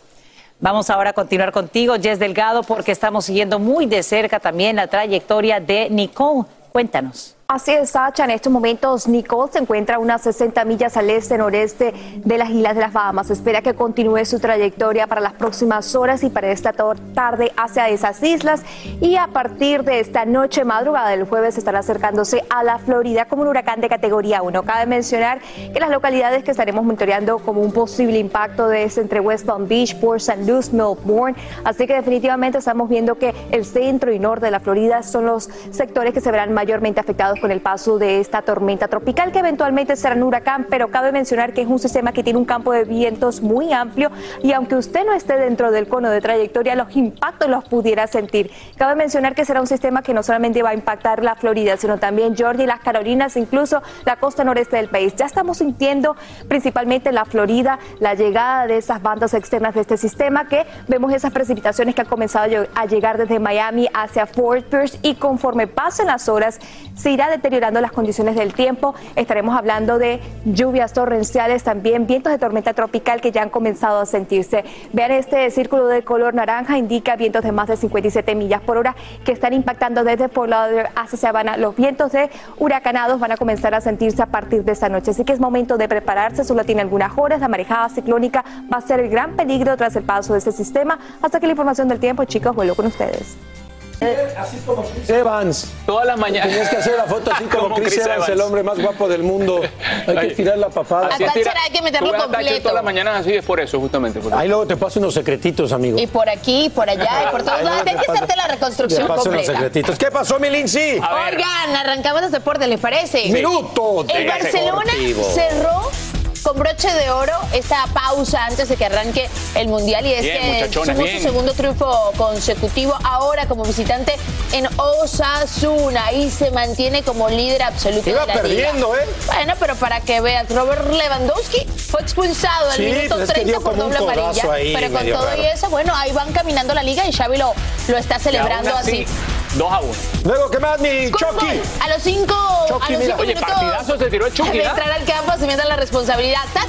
Vamos ahora a continuar contigo, Jess Delgado, porque estamos siguiendo muy de cerca también la trayectoria de Nicole. Cuéntanos. Así es, Sacha. En estos momentos, Nicole se encuentra a unas 60 millas al este-noreste de las Islas de las Bahamas. Espera que continúe su trayectoria para las próximas horas y para esta tarde hacia esas islas. Y a partir de esta noche, madrugada del jueves, estará acercándose a la Florida como un huracán de categoría 1. Cabe mencionar que las localidades que estaremos monitoreando como un posible impacto es entre West Palm Beach, Port St. Lucie, Melbourne. Así que definitivamente estamos viendo que el centro y norte de la Florida son los sectores que se verán mayormente afectados con el paso de esta tormenta tropical que eventualmente será un huracán, pero cabe mencionar que es un sistema que tiene un campo de vientos muy amplio y aunque usted no esté dentro del cono de trayectoria, los impactos los pudiera sentir. Cabe mencionar que será un sistema que no solamente va a impactar la Florida, sino también Georgia y las Carolinas, incluso la costa noreste del país. Ya estamos sintiendo principalmente en la Florida la llegada de esas bandas externas de este sistema que vemos esas precipitaciones que han comenzado a lle- a llegar desde Miami hacia Fort Pierce y conforme pasen las horas se irá deteriorando las condiciones del tiempo. Estaremos hablando de lluvias torrenciales, también vientos de tormenta tropical que ya han comenzado a sentirse. Vean este círculo de color naranja, indica vientos de más de 57 millas por hora que están impactando desde Fort Lauderdale hacia Savannah. Los vientos de huracanados van a comenzar a sentirse a partir de esta noche, así que es momento de prepararse. Solo tiene algunas horas. La marejada ciclónica va a ser el gran peligro tras el paso de este sistema. Hasta que la información del tiempo, chicos, vuelvo con ustedes. Así como Chris Evans. Todas las mañanas. Tenías que hacer la foto así *laughs* como, Como Chris, Chris Evans, Evans. el hombre más guapo del mundo. Hay que estirar la papada. Así A Thatcher hay que meterlo completo. Todas las mañanas así es por eso, justamente. por eso. Ahí luego te paso unos secretitos, amigo. Y por aquí, y por allá, y por todos lados. Hay te que paso- hacerte la Te reconstrucción paso unos completa. secretitos. ¿Qué pasó, mi Lindsay? Oigan, arrancamos los deportes, ¿les parece? Minuto El Barcelona deportivo. cerró con broche de oro esta pausa antes de que arranque el Mundial y es Bien, que sumó bien. su segundo triunfo consecutivo ahora como visitante en Osasuna y se mantiene como líder absoluto Iba de la perdiendo, liga. ¿eh? Bueno, pero para que veas, Robert Lewandowski fue expulsado al Sí, minuto pues es que 30 dio por doble amarilla, ahí, pero con todo raro. y eso, bueno, ahí van caminando la liga y Xavi lo, lo está celebrando así. 2 a 1. Luego, ¿qué más, mi Chucky? A los cinco, Chucky, a los mira. cinco Oye, minutos partidazo se tiró el Chucky, de ¿ah? entrar al campo asumiendo la responsabilidad. Ta,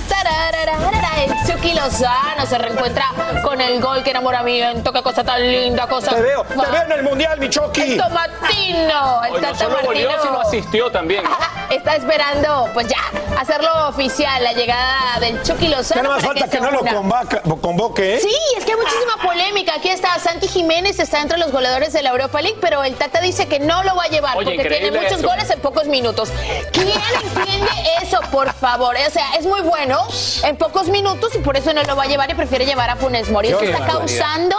El Chucky Lozano se reencuentra con el gol. Qué enamoramiento, qué cosa tan linda, cosa. Te veo, te veo en el mundial, mi Chucky. El Tomatino, el no Tata goleó, Martino. sino asistió también. ¿no? *laughs* Está esperando, pues ya, hacerlo oficial, la llegada del Chucky Lozano. Ya nada más falta que, no lo una. convaca- convoque, ¿eh? Sí, es que hay muchísima polémica. Aquí está Santi Jiménez, está entre los goleadores de la Europa League, pero el Tata dice que no lo va a llevar Oye, porque tiene muchos eso. goles en pocos minutos. ¿Quién entiende eso, por favor? O sea, es muy bueno en pocos minutos y por eso no lo va a llevar y prefiere llevar a Funes Mori. Esto está causando,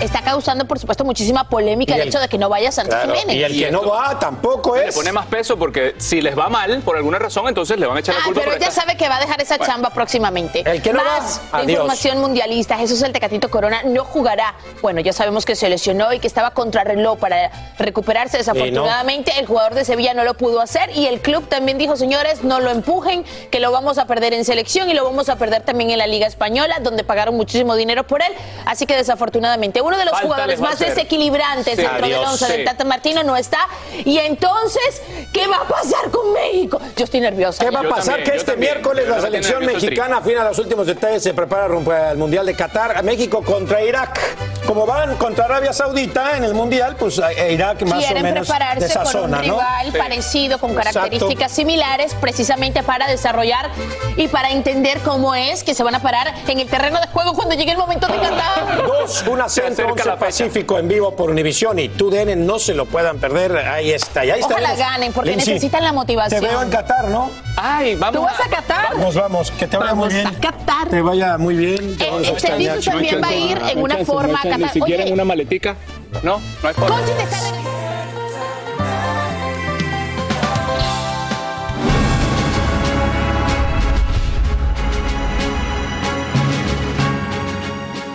está causando, por supuesto, muchísima polémica el, el- hecho de que no vaya Santi Claro, Jiménez. Y el Y que no va tampoco Le es. pone más peso porque si les va mal, por alguna razón, entonces le van a echar la Ah, culpa pero esta- sabe que va a dejar esa Bueno. chamba próximamente. El que no Más va, de adiós. información mundialista. Jesús el Tecatito Corona no jugará. Bueno, ya sabemos que se lesionó y que estaba contrarreloj para recuperarse. Desafortunadamente, el jugador de Sevilla no lo pudo hacer y el club también dijo, señores, no lo empujen, que lo vamos a perder en selección y lo vamos a perder también en la Liga Española, donde pagaron muchísimo dinero por él. Así que desafortunadamente, uno de los Falta jugadores a más desequilibrantes Sí. dentro del Adiós, once sí. del Tata Martino no está. Y entonces, ¿qué va a pasar con México? Yo estoy nerviosa. ¿Qué va a pasar? también, que este también. miércoles la no selección mexicana, afina a los últimos detalles, se prepara rumbo al Mundial de Qatar. México contra Irak. Como van contra Arabia Saudita en el Mundial, pues eh, Irak más Quieren o menos prepararse de esa con zona, un ¿no? rival Sí. parecido, con Exacto. características similares, precisamente para desarrollar y para entender cómo es que se van a parar en el terreno de juego cuando llegue el momento de cantar. Dos, una Se centro, acerca 11 la fecha. Pacífico en vivo por Univisión y TUDN no se lo puedan perder. Ahí está, y ahí Ojalá estaremos. ganen, porque Lindsay, necesitan la motivación. Te veo en Qatar, ¿no? Ay, vamos. ¿Tú vas a Qatar? Vamos, vamos, que te vaya Vamos muy bien. a Qatar. Te vaya muy bien. te Eh, a también va a ir en una forma Ni Qatar. siquiera Oye, en una maletica. No, no hay forma.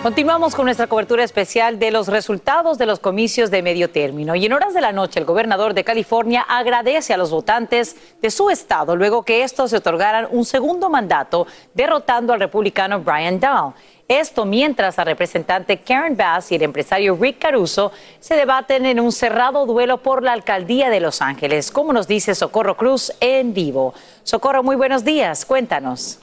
Continuamos con nuestra cobertura especial de los resultados de los comicios de medio término. Y en horas de la noche, el gobernador de California agradece a los votantes de su estado luego que estos se otorgaran un segundo mandato, derrotando al republicano Brian Dahl. Esto mientras la representante Karen Bass y el empresario Rick Caruso se debaten en un cerrado duelo por la alcaldía de Los Ángeles, como nos dice Socorro Cruz en vivo. Socorro, muy buenos días. Cuéntanos.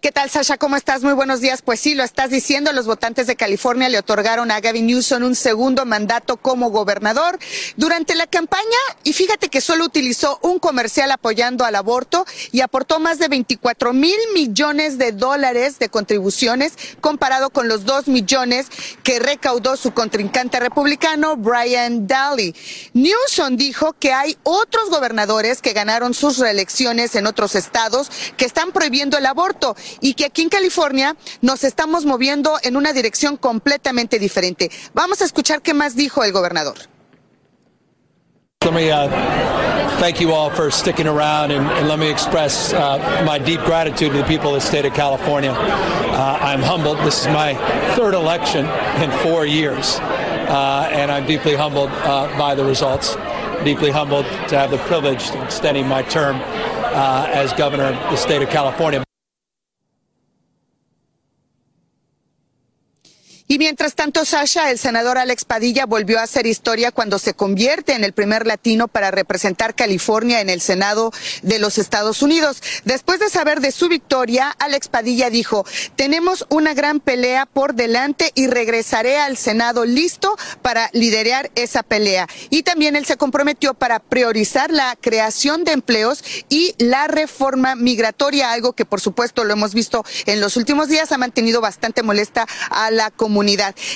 ¿Qué tal, Sasha? ¿Cómo estás? Muy buenos días. Pues sí, lo estás diciendo. Los votantes de California le otorgaron a Gavin Newsom un segundo mandato como gobernador durante la campaña. Y fíjate que solo utilizó un comercial apoyando al aborto y aportó más de 24 mil millones de dólares de contribuciones comparado con los 2 millones que recaudó su contrincante republicano Brian Daly. Newsom dijo que hay otros gobernadores que ganaron sus reelecciones en otros estados que están prohibiendo el aborto y que aquí en California nos estamos moviendo en una dirección completamente diferente. Vamos a escuchar qué más dijo el gobernador. Let me uh, thank you all for sticking around and, let me express uh, my deep gratitude to the people of the state of California. Uh, I'm humbled. This is my third election in four years, uh, and I'm deeply humbled uh, by the results. Deeply humbled to have the privilege of extending my term uh, as governor of the state of California. Y mientras tanto, Sasha, el senador Alex Padilla volvió a hacer historia cuando se convierte en el primer latino para representar California en el Senado de los Estados Unidos. Después de saber de su victoria, Alex Padilla dijo, tenemos una gran pelea por delante y regresaré al Senado listo para liderar esa pelea. Y también él se comprometió para priorizar la creación de empleos y la reforma migratoria, algo que por supuesto lo hemos visto en los últimos días, ha mantenido bastante molesta a la comunidad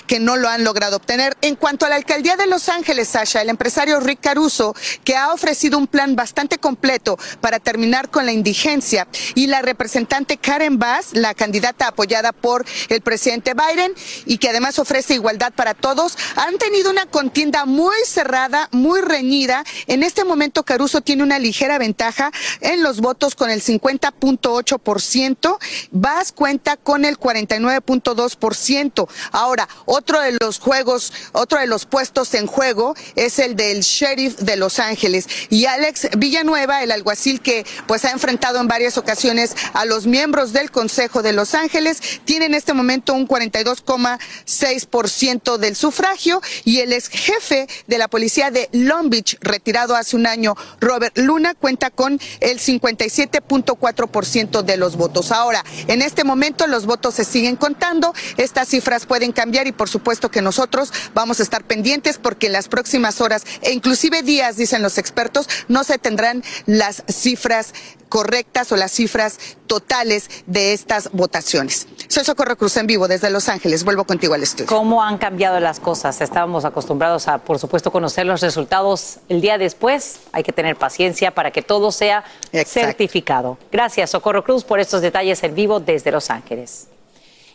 que no lo han logrado obtener. En cuanto a la alcaldía de Los Ángeles, Sasha, el empresario Rick Caruso, que ha ofrecido un plan bastante completo para terminar con la indigencia, y la representante Karen Bass, la candidata apoyada por el presidente Biden y que además ofrece igualdad para todos, han tenido una contienda muy cerrada, muy reñida. En este momento Caruso tiene una ligera ventaja en los votos con el 50.8%, Bass cuenta con el 49.2%. Ahora, otro de los juegos, otro de los puestos en juego es el del sheriff de Los Ángeles y Alex Villanueva, el alguacil que pues ha enfrentado en varias ocasiones a los miembros del Consejo de Los Ángeles, tiene en este momento un 42,6% del sufragio y el ex jefe de la policía de Long Beach, retirado hace un año, Robert Luna, cuenta con el 57.4% de los votos. Ahora, en este momento los votos se siguen contando, estas cifras pueden cambiar y por supuesto que nosotros vamos a estar pendientes porque en las próximas horas e inclusive días, dicen los expertos, no se tendrán las cifras correctas o las cifras totales de estas votaciones. Soy Socorro Cruz en vivo desde Los Ángeles. Vuelvo contigo al estudio. ¿Cómo han cambiado las cosas? Estábamos acostumbrados a, por supuesto, conocer los resultados el día después. Hay que tener paciencia para que todo sea certificado. Gracias, Socorro Cruz, por estos detalles en vivo desde Los Ángeles.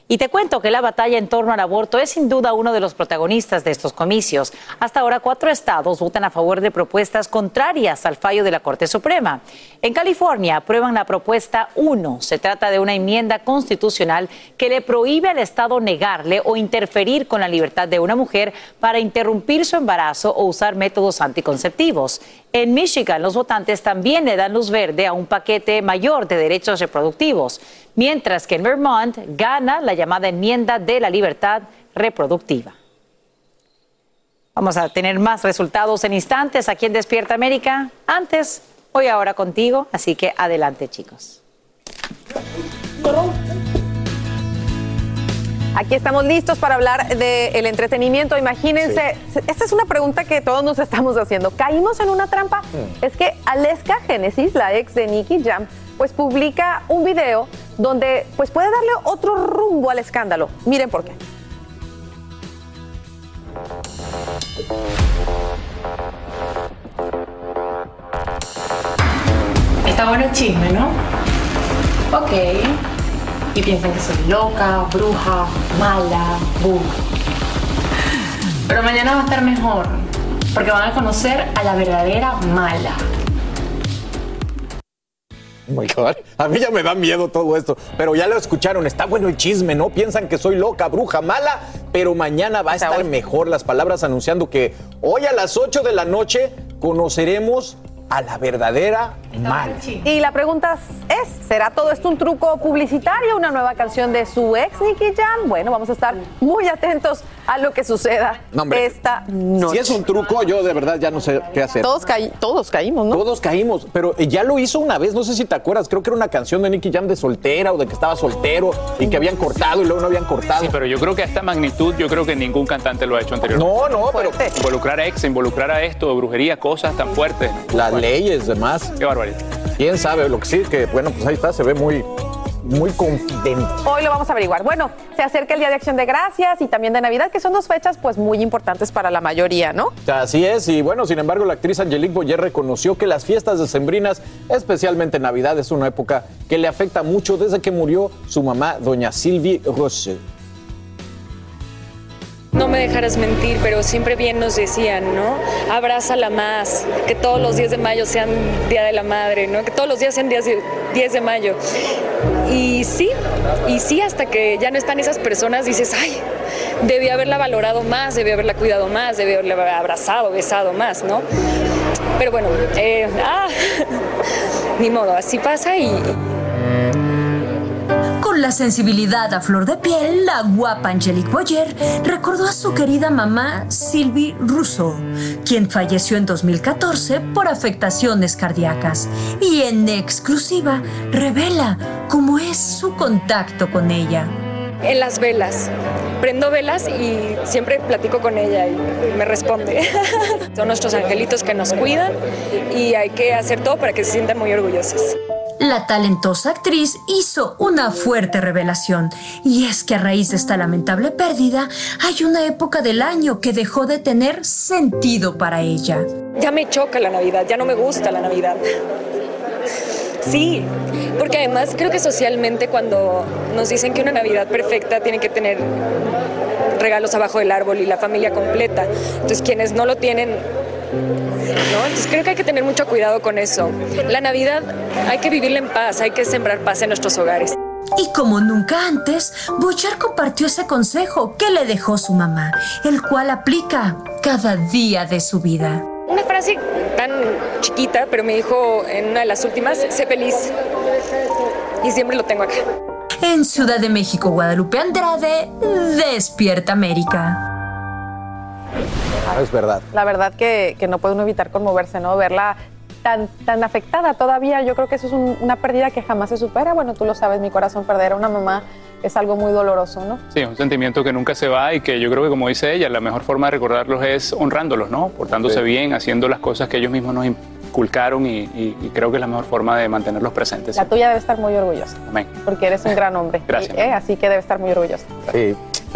Y te cuento que la batalla en torno al aborto es sin duda uno de los protagonistas de estos comicios. Hasta ahora, cuatro estados votan a favor de propuestas contrarias al fallo de la Corte Suprema. En California aprueban la propuesta 1. Se trata de una enmienda constitucional que le prohíbe al Estado negarle o interferir con la libertad de una mujer para interrumpir su embarazo o usar métodos anticonceptivos. En Michigan, los votantes también le dan luz verde a un paquete mayor de derechos reproductivos, mientras que en Vermont gana la llamada enmienda de la libertad reproductiva. Vamos a tener más resultados en instantes aquí en Despierta América. Antes, hoy ahora contigo, así que adelante chicos. Aquí estamos listos para hablar del entretenimiento. Imagínense, esta es una pregunta que todos nos estamos haciendo. ¿Caímos en una trampa? Mm. Es que Aleska Genesis, la ex de Nicky Jam, pues publica un video donde pues puede darle otro rumbo al escándalo. Miren por qué. Está bueno el chisme, ¿no? Ok. Y piensan que soy loca, bruja, mala, bu. Pero mañana va a estar mejor, porque van a conocer a la verdadera mala. Oh my God. A mí ya me da miedo todo esto. Pero ya lo escucharon, está bueno el chisme, ¿no? Piensan que soy loca, bruja, mala, pero mañana va a estar mejor. Las palabras anunciando que hoy a las 8 de la noche conoceremos a la verdadera mala. Y la pregunta es, ¿será todo esto un truco publicitario, una nueva canción de su ex Nicky Jam? Bueno, vamos a estar muy atentos a lo que suceda No, hombre, esta noche. Si es un truco, yo de verdad ya no sé qué hacer. Todos, caí- todos caímos, ¿no? Todos caímos, pero ya lo hizo una vez, no sé si te acuerdas, creo que era una canción de Nicky Jam de soltera o de que estaba soltero y que habían cortado y luego no habían cortado. Sí, pero yo creo que a esta magnitud, yo creo que ningún cantante lo ha hecho anteriormente. No, no, pero- Involucrar a ex, involucrar a esto, brujería, cosas tan fuertes. Las leyes, demás. Qué barbaridad. ¿Quién sabe? Lo que sí, que bueno, pues ahí está, se ve muy, muy confidente. Hoy lo vamos a averiguar. Bueno, se acerca el Día de Acción de Gracias y también de Navidad, que son dos fechas pues muy importantes para la mayoría, ¿no? Así es, y bueno, sin embargo, la actriz Angelique Boyer reconoció que las fiestas decembrinas, especialmente Navidad, es una época que le afecta mucho desde que murió su mamá, doña Sylvie Roche. No me dejarás mentir, pero siempre bien nos decían, ¿no? Abrázala más, que todos los días de mayo sean Día de la Madre, ¿no? Que todos los días sean días de- 10 de mayo. Y sí, y sí, hasta que ya no están esas personas, dices, ay, debí haberla valorado más, debí haberla cuidado más, debí haberla abrazado, besado más, ¿no? Pero bueno, eh, ah, *laughs* ni modo, así pasa y, Con la sensibilidad a flor de piel, la guapa Angelique Boyer recordó a su querida mamá Sylvie Rousseau, quien falleció en 2014 por afectaciones cardíacas y en exclusiva revela cómo es su contacto con ella. en las velas. Prendo velas y siempre platico con ella y me responde. *laughs* Son nuestros angelitos que nos cuidan y hay que hacer todo para que se sientan muy orgullosos. La talentosa actriz hizo una fuerte revelación, y es que a raíz de esta lamentable pérdida, hay una época del año que dejó de tener sentido para ella. Ya me choca la Navidad, ya no me gusta la Navidad. Sí, porque además creo que socialmente cuando nos dicen que una Navidad perfecta tiene que tener regalos abajo del árbol y la familia completa, entonces quienes no lo tienen ¿no? Entonces creo que hay que tener mucho cuidado con eso. La Navidad hay que vivirla en paz, hay que sembrar paz en nuestros hogares. Y como nunca antes, Boyer compartió ese consejo que le dejó su mamá, el cual aplica cada día de su vida. Una frase tan chiquita, pero me dijo en una de las últimas, sé feliz. Y siempre lo tengo acá. En Ciudad de México, Guadalupe Andrade, Despierta América. Es verdad. La verdad que, que no puede uno evitar conmoverse, ¿no? Verla tan, tan afectada todavía, yo creo que eso es un- una pérdida que jamás se supera. Bueno, tú lo sabes, mi corazón perder a una mamá es algo muy doloroso, ¿no? Sí, un sentimiento que nunca se va y que yo creo que, como dice ella, la mejor forma de recordarlos es honrándolos, ¿no? Portándose Sí. bien, haciendo las cosas que ellos mismos nos inculcaron y, y- y creo que es la mejor forma de mantenerlos presentes. La tuya debe estar muy orgullosa, Amén. porque eres un gran hombre. Gracias. Y, eh, así que debe estar muy orgullosa. Sí,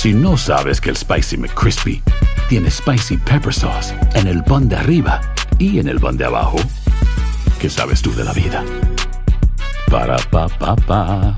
Si no sabes que el Spicy McCrispy tiene Spicy Pepper Sauce en el pan de arriba y en el pan de abajo, ¿qué sabes tú de la vida? Para, pa, pa, pa.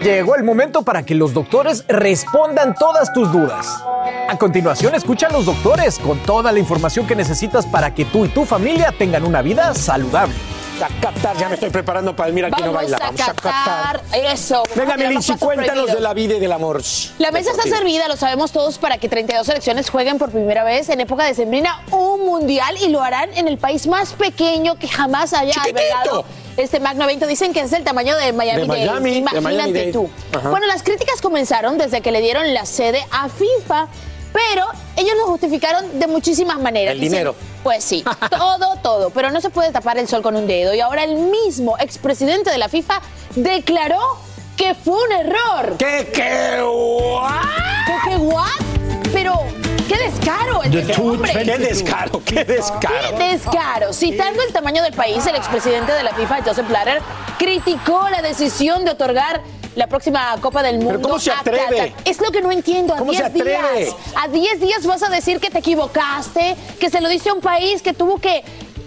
Llegó el momento para que los doctores respondan todas tus dudas. A continuación, escucha a los doctores con toda la información que necesitas para que tú y tu familia tengan una vida saludable. A Qatar, ya me estoy preparando para el Mira aquí no Vamos baila. a Vamos a Qatar. Eso. Venga, paso cuéntanos de la vida y del amor. La mesa está servida, lo sabemos todos, para que 32 selecciones jueguen por primera vez en época de sembrina un mundial y lo harán en el país más pequeño que jamás haya albergado este magno evento. Dicen que es el tamaño de Miami, De Imagínate tú. Ajá. Bueno, las críticas comenzaron desde que le dieron la sede a FIFA, pero ellos lo justificaron de muchísimas maneras. El Dicen, dinero. Pues sí, *laughs* todo, todo. Pero no se puede tapar el sol con un dedo. Y ahora el mismo expresidente de la FIFA declaró que fue un error. ¿Qué, qué, ¿Qué, qué, what? Pero, qué descaro. el de hombre. Qué descaro, qué descaro. Qué descaro. Citando el tamaño del país, el expresidente de la FIFA, Joseph Blatter, criticó la decisión de otorgar la próxima Copa del Mundo. ¿cómo se atreve? Es lo que no entiendo. A ¿Cómo se 10 días. A 10 días vas a decir que te equivocaste, que se lo dice a un país que tuvo que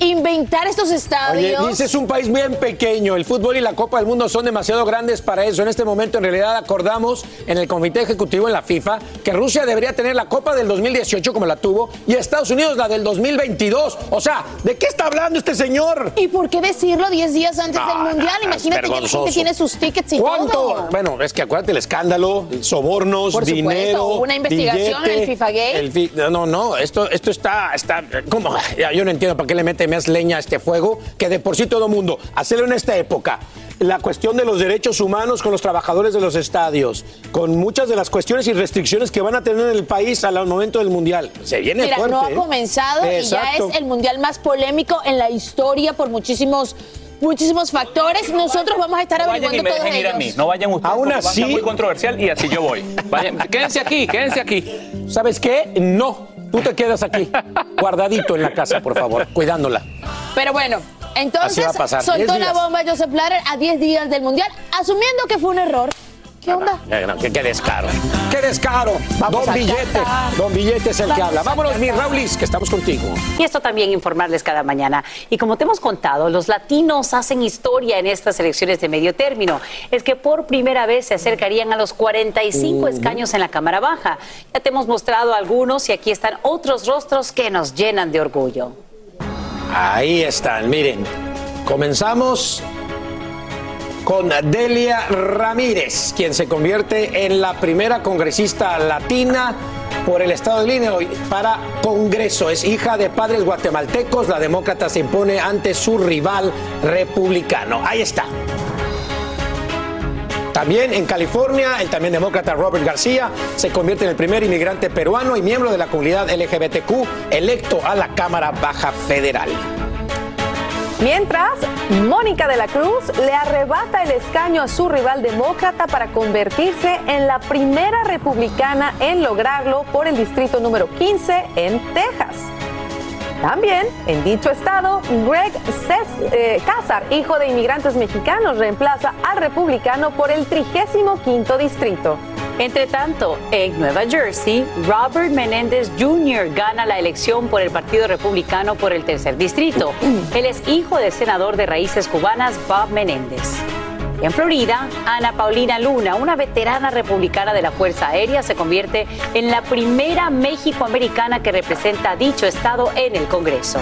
inventar estos Oye, estadios. dices un país bien pequeño. El fútbol y la Copa del Mundo son demasiado grandes para eso. En este momento, en realidad, acordamos en el Comité Ejecutivo en la FIFA que Rusia debería tener la Copa del 2018 como la tuvo y Estados Unidos la del 2022. O sea, ¿de qué está hablando este señor? ¿Y por qué decirlo 10 días antes del Mundial? no, Imagínate que la gente tiene sus tickets y ¿Cuánto? todo. Bueno, es que acuérdate el escándalo, sobornos, Por supuesto, dinero. hubo una investigación en el FIFA-gate. el fi- no, no, esto, esto está, está, ¿cómo? Yo no entiendo para qué le mete más leña a este fuego, que de por sí todo mundo, hacerlo en esta época. La cuestión de los derechos humanos con los trabajadores de los estadios, con muchas de las cuestiones y restricciones que van a tener en el país al momento del Mundial. Se viene Mira, fuerte. no ha ¿eh? comenzado y ya es el mundial más polémico en la historia por muchísimos muchísimos factores. Nosotros vamos a estar No vayan y averiguando me todos dejen ir a ellos. mí. No vayan ustedes Aún así- muy controversial y así yo voy. Vayan, quédense aquí, quédense aquí. ¿Sabes qué? No, tú te quedas aquí, guardadito en la casa, por favor, cuidándola. Pero bueno, entonces soltó 10 la bomba Joseph Blatter a 10 días del mundial, asumiendo que fue un error. ¿Qué onda? No, qué, qué descaro. ¡Qué descaro! Vamos don Billete. Qatar. Don Billete es el que habla. Vámonos, mi. Raulis, que estamos contigo. Y esto también informarles cada mañana. Y como te hemos contado, los latinos hacen historia en estas elecciones de medio término. Es que por primera vez se acercarían a los 45 escaños en la Cámara Baja. Ya te hemos mostrado algunos y aquí están otros rostros que nos llenan de orgullo. Ahí están, miren. Comenzamos con Delia Ramírez, quien se convierte en la primera congresista latina por el estado de Illinois para Congreso. Es hija de padres guatemaltecos. La demócrata se impone ante su rival republicano. Ahí está. También en California, el también demócrata Robert García se convierte en el primer inmigrante peruano y miembro de la comunidad LGBTQ electo a la Cámara Baja Federal. Mientras, Mónica de la Cruz le arrebata el escaño a su rival demócrata para convertirse en la primera republicana en lograrlo por el distrito número 15 en Texas. También, en dicho estado, Greg eh, Cázar, hijo de inmigrantes mexicanos, reemplaza al republicano por el 35 distrito. Entre tanto, en Nueva Jersey, Robert Menéndez Jr. gana la elección por el Partido Republicano por el tercer distrito. Él es hijo del senador de raíces cubanas Bob Menéndez. En Florida, Ana Paulina Luna, una veterana republicana de la Fuerza Aérea, se convierte en la primera México-americana que representa a dicho estado en el Congreso.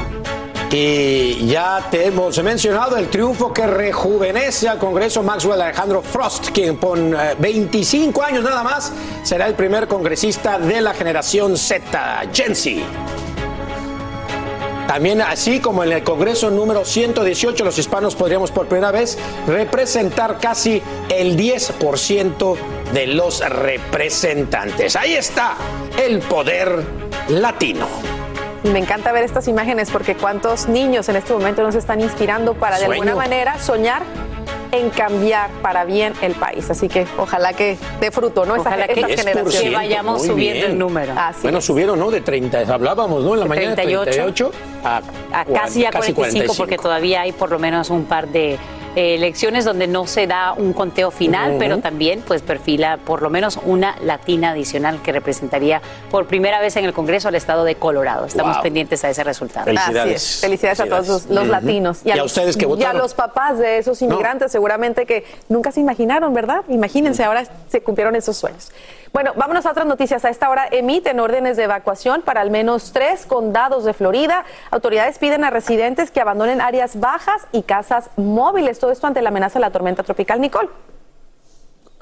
Y ya te hemos mencionado el triunfo que rejuvenece al Congreso Maxwell Alejandro Frost, quien con 25 años nada más será el primer congresista de la generación Z, Gen Z. También así como en el Congreso número 118 los hispanos podríamos por primera vez representar casi el 10% de los representantes. Ahí está el poder latino. Me encanta ver estas imágenes porque cuántos niños en este momento nos están inspirando para de alguna manera soñar en cambiar para bien el país. Así que ojalá que dé fruto, ¿no? Ojalá que, que vayamos subiendo el número. bueno, subieron, ¿no? De 30, hablábamos, ¿no? En la mañana 38, 38 a, a, casi a 45, porque todavía hay por lo menos un par de eh, elecciones donde no se da un conteo final, pero también pues perfila por lo menos una latina adicional que representaría por primera vez en el Congreso al estado de Colorado. Estamos pendientes a ese resultado. Felicidades. Felicidades, a todos los, latinos. Y a, ustedes que votaron. Y a los papás de esos inmigrantes seguramente que nunca se imaginaron, ¿verdad? Imagínense, ahora se cumplieron esos sueños. Bueno, vámonos a otras noticias. A esta hora emiten órdenes de evacuación para al menos tres condados de Florida. Autoridades piden a residentes que abandonen áreas bajas y casas móviles. Todo esto ante la amenaza de la tormenta tropical Nicole.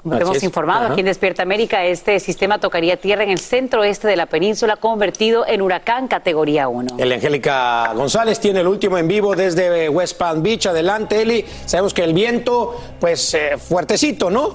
Como hemos informado aquí en Despierta América, este sistema tocaría tierra en el centro oeste de la península, convertido en huracán categoría 1. El Angélica González tiene el último en vivo desde West Palm Beach. Adelante, Eli. Sabemos que el viento, pues, eh, fuertecito, ¿no?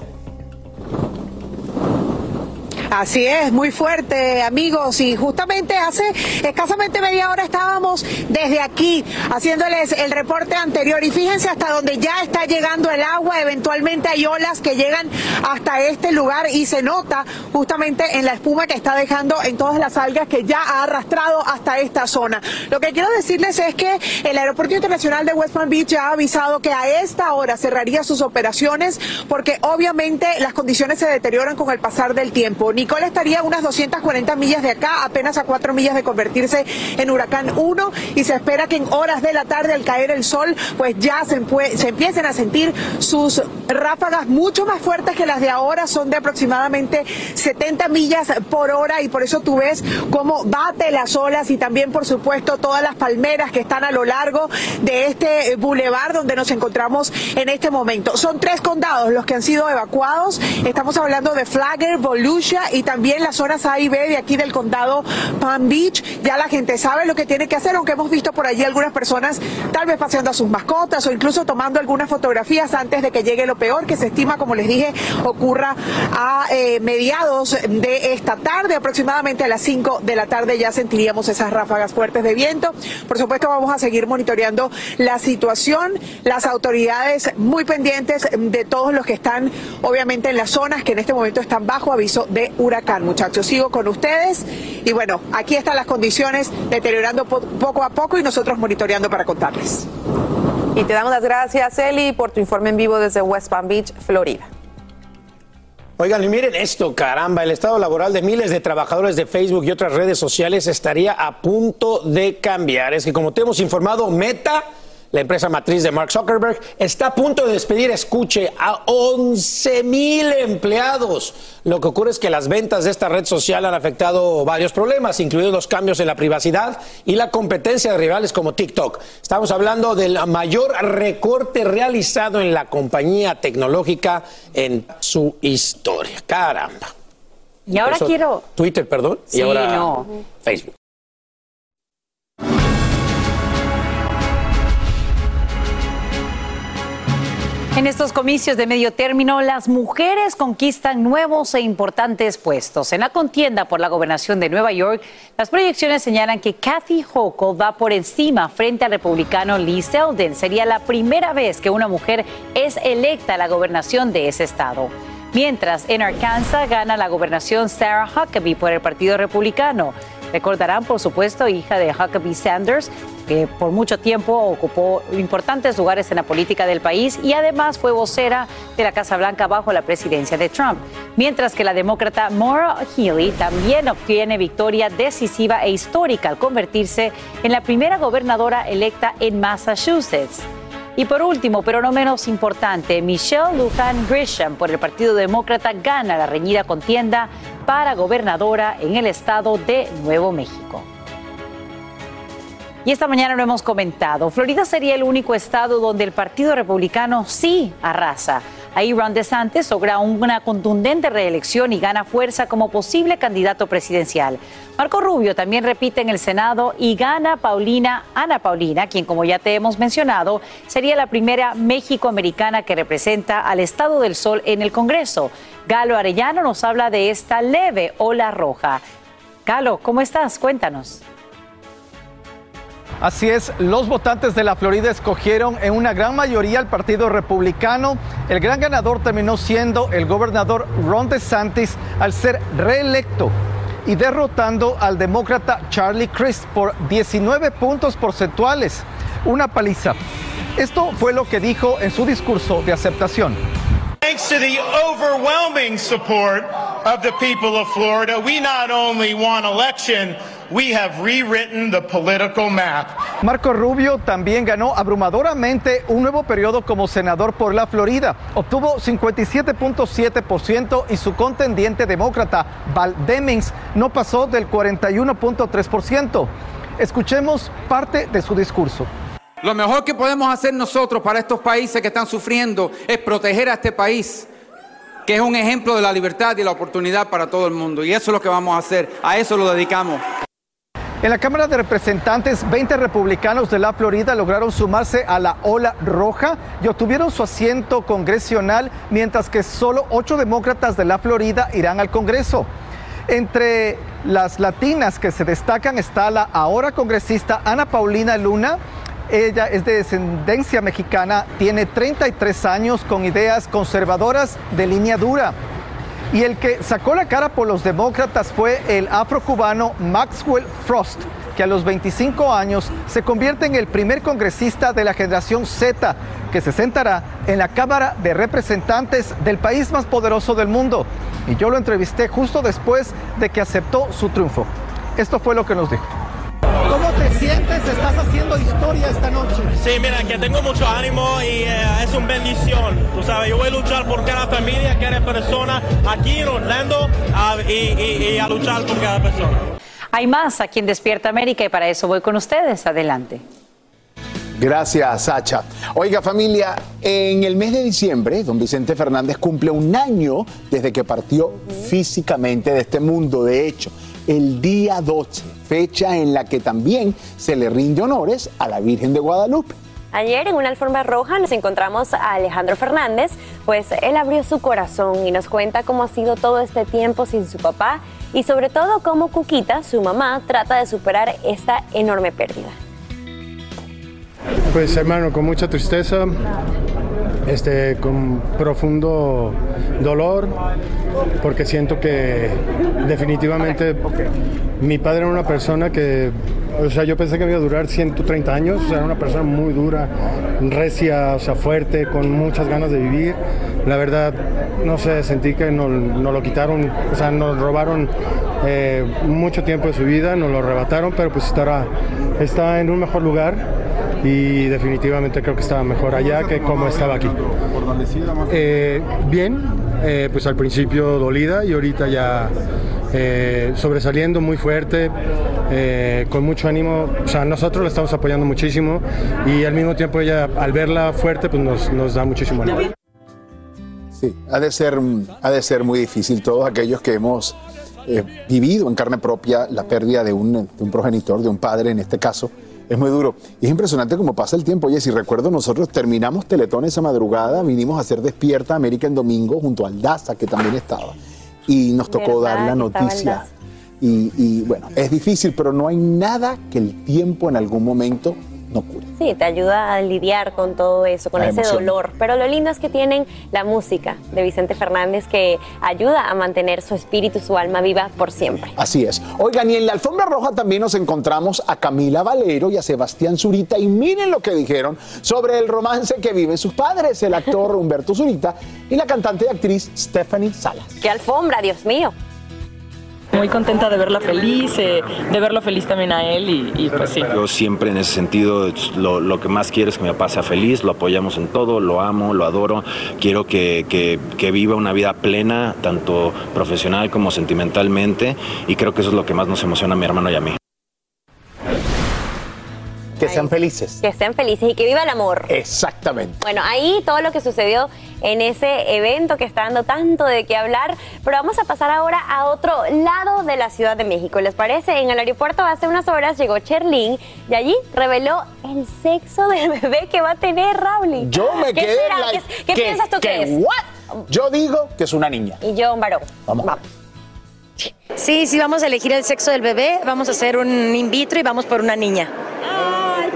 Así es, muy fuerte, amigos. Y justamente hace escasamente media hora estábamos desde aquí haciéndoles el reporte anterior. Y fíjense hasta donde ya está llegando el agua. Eventualmente hay olas que llegan hasta este lugar y se nota justamente en la espuma que está dejando en todas las algas que ya ha arrastrado hasta esta zona. Lo que quiero decirles es que el Aeropuerto Internacional de West Palm Beach ya ha avisado que a esta hora cerraría sus operaciones porque obviamente las condiciones se deterioran con el pasar del tiempo. Nicole estaría a unas 240 millas de acá, apenas a 4 millas de convertirse en huracán 1 y se espera que en horas de la tarde al caer el sol pues ya se, se empiecen a sentir sus ráfagas mucho más fuertes que las de ahora, son de aproximadamente 70 millas por hora y por eso tú ves cómo bate las olas y también por supuesto todas las palmeras que están a lo largo de este bulevar donde nos encontramos en este momento. Son tres condados los que han sido evacuados. Estamos hablando de Flagler, Volusia y también las zonas A y B de aquí del condado Palm Beach. Ya la gente sabe lo que tiene que hacer, aunque hemos visto por allí algunas personas tal vez paseando a sus mascotas o incluso tomando algunas fotografías antes de que llegue lo peor, que se estima, como les dije, ocurra a eh, mediados de esta tarde, aproximadamente a las 5 de la tarde ya sentiríamos esas ráfagas fuertes de viento. Por supuesto, vamos a seguir monitoreando la situación, las autoridades muy pendientes de todos los que están, obviamente, en las zonas que en este momento están bajo aviso de huracán. Muchachos, sigo con ustedes y bueno, aquí están las condiciones deteriorando poco a poco y nosotros monitoreando para contarles. Y te damos las gracias, Eli, por tu informe en vivo desde West Palm Beach, Florida. Oigan, y miren esto, caramba, el estado laboral de miles de trabajadores de Facebook y otras redes sociales estaría a punto de cambiar. Es que como te hemos informado, Meta la empresa matriz de Mark Zuckerberg, está a punto de despedir, escuche, a 11 mil empleados. Lo que ocurre es que las ventas de esta red social han afectado varios problemas, incluidos los cambios en la privacidad y la competencia de rivales como TikTok. Estamos hablando del mayor recorte realizado en la compañía tecnológica en su historia. Caramba. Y ahora quiero. Twitter, perdón. Sí, y ahora no. Facebook. En estos comicios de medio término, las mujeres conquistan nuevos e importantes puestos. En la contienda por la gobernación de Nueva York, las proyecciones señalan que Kathy Hochul va por encima frente al republicano Lee Selden. Sería la primera vez que una mujer es electa a la gobernación de ese estado. Mientras en Arkansas gana la gobernación Sarah Huckabee por el Partido Republicano. Recordarán, por supuesto, hija de Huckabee Sanders, que por mucho tiempo ocupó importantes lugares en la política del país y además fue vocera de la Casa Blanca bajo la presidencia de Trump. Mientras que la demócrata Maura Healey también obtiene victoria decisiva e histórica al convertirse en la primera gobernadora electa en Massachusetts. Y por último, pero no menos importante, Michelle Lujan Grisham por el Partido Demócrata gana la reñida contienda para gobernadora en el estado de Nuevo México. Y esta mañana lo hemos comentado, Florida sería el único estado donde el Partido Republicano sí arrasa. Ahí Ron DeSantis logra una contundente reelección y gana fuerza como posible candidato presidencial. Marco Rubio también repite en el Senado y gana Paulina, Ana Paulina, quien como ya te hemos mencionado, sería la primera México-americana que representa al Estado del Sol en el Congreso. Galo Arellano nos habla de esta leve ola roja. Galo, ¿cómo estás? Cuéntanos. Así es, los votantes de la Florida escogieron en una gran mayoría al Partido Republicano. El gran ganador terminó siendo el gobernador Ron DeSantis al ser reelecto y derrotando al demócrata Charlie Crist por 19 puntos porcentuales. Una paliza. Esto fue lo que dijo en su discurso de aceptación. Thanks to the overwhelming support of the people of Florida, we not only won election, we have rewritten the political map. Marco Rubio también ganó abrumadoramente un nuevo periodo como senador por la Florida. Obtuvo 57.7% y su contendiente demócrata, Val Demings, no pasó del 41.3%. Escuchemos parte de su discurso. Lo mejor que podemos hacer nosotros para estos países que están sufriendo es proteger a este país, que es un ejemplo de la libertad y la oportunidad para todo el mundo. Y eso es lo que vamos a hacer, a eso lo dedicamos. En la Cámara de Representantes, 20 republicanos de la Florida lograron sumarse a la ola roja y obtuvieron su asiento congresional, mientras que solo 8 demócratas de la Florida irán al Congreso. Entre las latinas que se destacan está la ahora congresista Ana Paulina Luna, ella es de descendencia mexicana, tiene 33 años con ideas conservadoras de línea dura. Y el que sacó la cara por los demócratas fue el afrocubano Maxwell Frost, que a los 25 años se convierte en el primer congresista de la generación Z que se sentará en la Cámara de Representantes del país más poderoso del mundo. Y yo lo entrevisté justo después de que aceptó su triunfo. Esto fue lo que nos dijo. ¿Cómo te sientes? Estás haciendo historia esta noche. Sí, mira, que tengo mucho ánimo y eh, es una bendición. Tú sabes, yo voy a luchar por cada familia, cada persona aquí en Orlando y, y a luchar por cada persona. Hay más aquí en Despierta América y para eso voy con ustedes. Adelante. Gracias, Sacha. Oiga, familia, en el mes de diciembre, don Vicente Fernández cumple un año desde que partió físicamente de este mundo. De hecho, el día 12, fecha en la que también se le rinde honores a la Virgen de Guadalupe. Ayer en una alfombra roja nos encontramos a Alejandro Fernández, pues él abrió su corazón y nos cuenta cómo ha sido todo este tiempo sin su papá y sobre todo cómo Cuquita, su mamá, trata de superar esta enorme pérdida. Pues hermano, con mucha tristeza, este, con profundo dolor, porque siento que definitivamente mi padre era una persona que, o sea, yo pensé que iba a durar 130 años, o sea, era una persona muy dura, recia, o sea, fuerte, con muchas ganas de vivir. La verdad, no sé, sentí que nos, lo quitaron, o sea, nos robaron eh, mucho tiempo de su vida, nos lo arrebataron, pero pues estará, está en un mejor lugar y definitivamente creo que estaba mejor allá que como estaba aquí. Eh, bien, eh, pues al principio dolida y ahorita ya eh, sobresaliendo muy fuerte, con mucho ánimo. O sea, nosotros la estamos apoyando muchísimo y al mismo tiempo ella al verla fuerte pues nos, nos da muchísimo ánimo. Sí, ha de ser, ha de ser muy difícil todos aquellos que hemos vivido en carne propia la pérdida de un, de un progenitor, de un padre en este caso es muy duro. Y es impresionante cómo pasa el tiempo. Oye, si recuerdo, nosotros terminamos Teletón esa madrugada, vinimos a hacer Despierta América en domingo junto al Daza, que también estaba. Y nos tocó dar la noticia. Y, y bueno, es difícil, pero no hay nada que el tiempo en algún momento no cure. Sí, te ayuda a lidiar con todo eso, con ese dolor. Pero lo lindo es que tienen la música de Vicente Fernández que ayuda a mantener su espíritu, su alma viva por siempre. Así es. Oigan, y en la alfombra roja también nos encontramos a Camila Valero y a Sebastián Zurita. Y miren lo que dijeron sobre el romance que viven sus padres, el actor *laughs* Humberto Zurita y la cantante y actriz Stephanie Salas. ¡Qué alfombra, Dios mío! Muy contenta de verla feliz, eh, de verlo feliz también a él y, pues sí. Yo siempre en ese sentido lo, lo, que más quiero es que mi papá sea feliz, lo apoyamos en todo, lo amo, lo adoro, quiero que, que, que viva una vida plena, tanto profesional como sentimentalmente y creo que eso es lo que más nos emociona a mi hermano y a mí. Que sean felices. Que sean felices y que viva el amor. Exactamente. Bueno, ahí todo lo que sucedió en ese evento que está dando tanto de qué hablar, pero vamos a pasar ahora a otro lado de la Ciudad de México. ¿Les parece? En el aeropuerto hace unas horas llegó Cherlin y allí reveló el sexo del *laughs* bebé que va a tener Raúl. Yo me ¿Qué quedé será? like, ¿Qué, qué piensas tú que, es? What? Yo digo que es una niña. Y yo un varón. Vamos. Sí, sí, vamos a elegir el sexo del bebé, vamos a hacer un in vitro y vamos por una niña.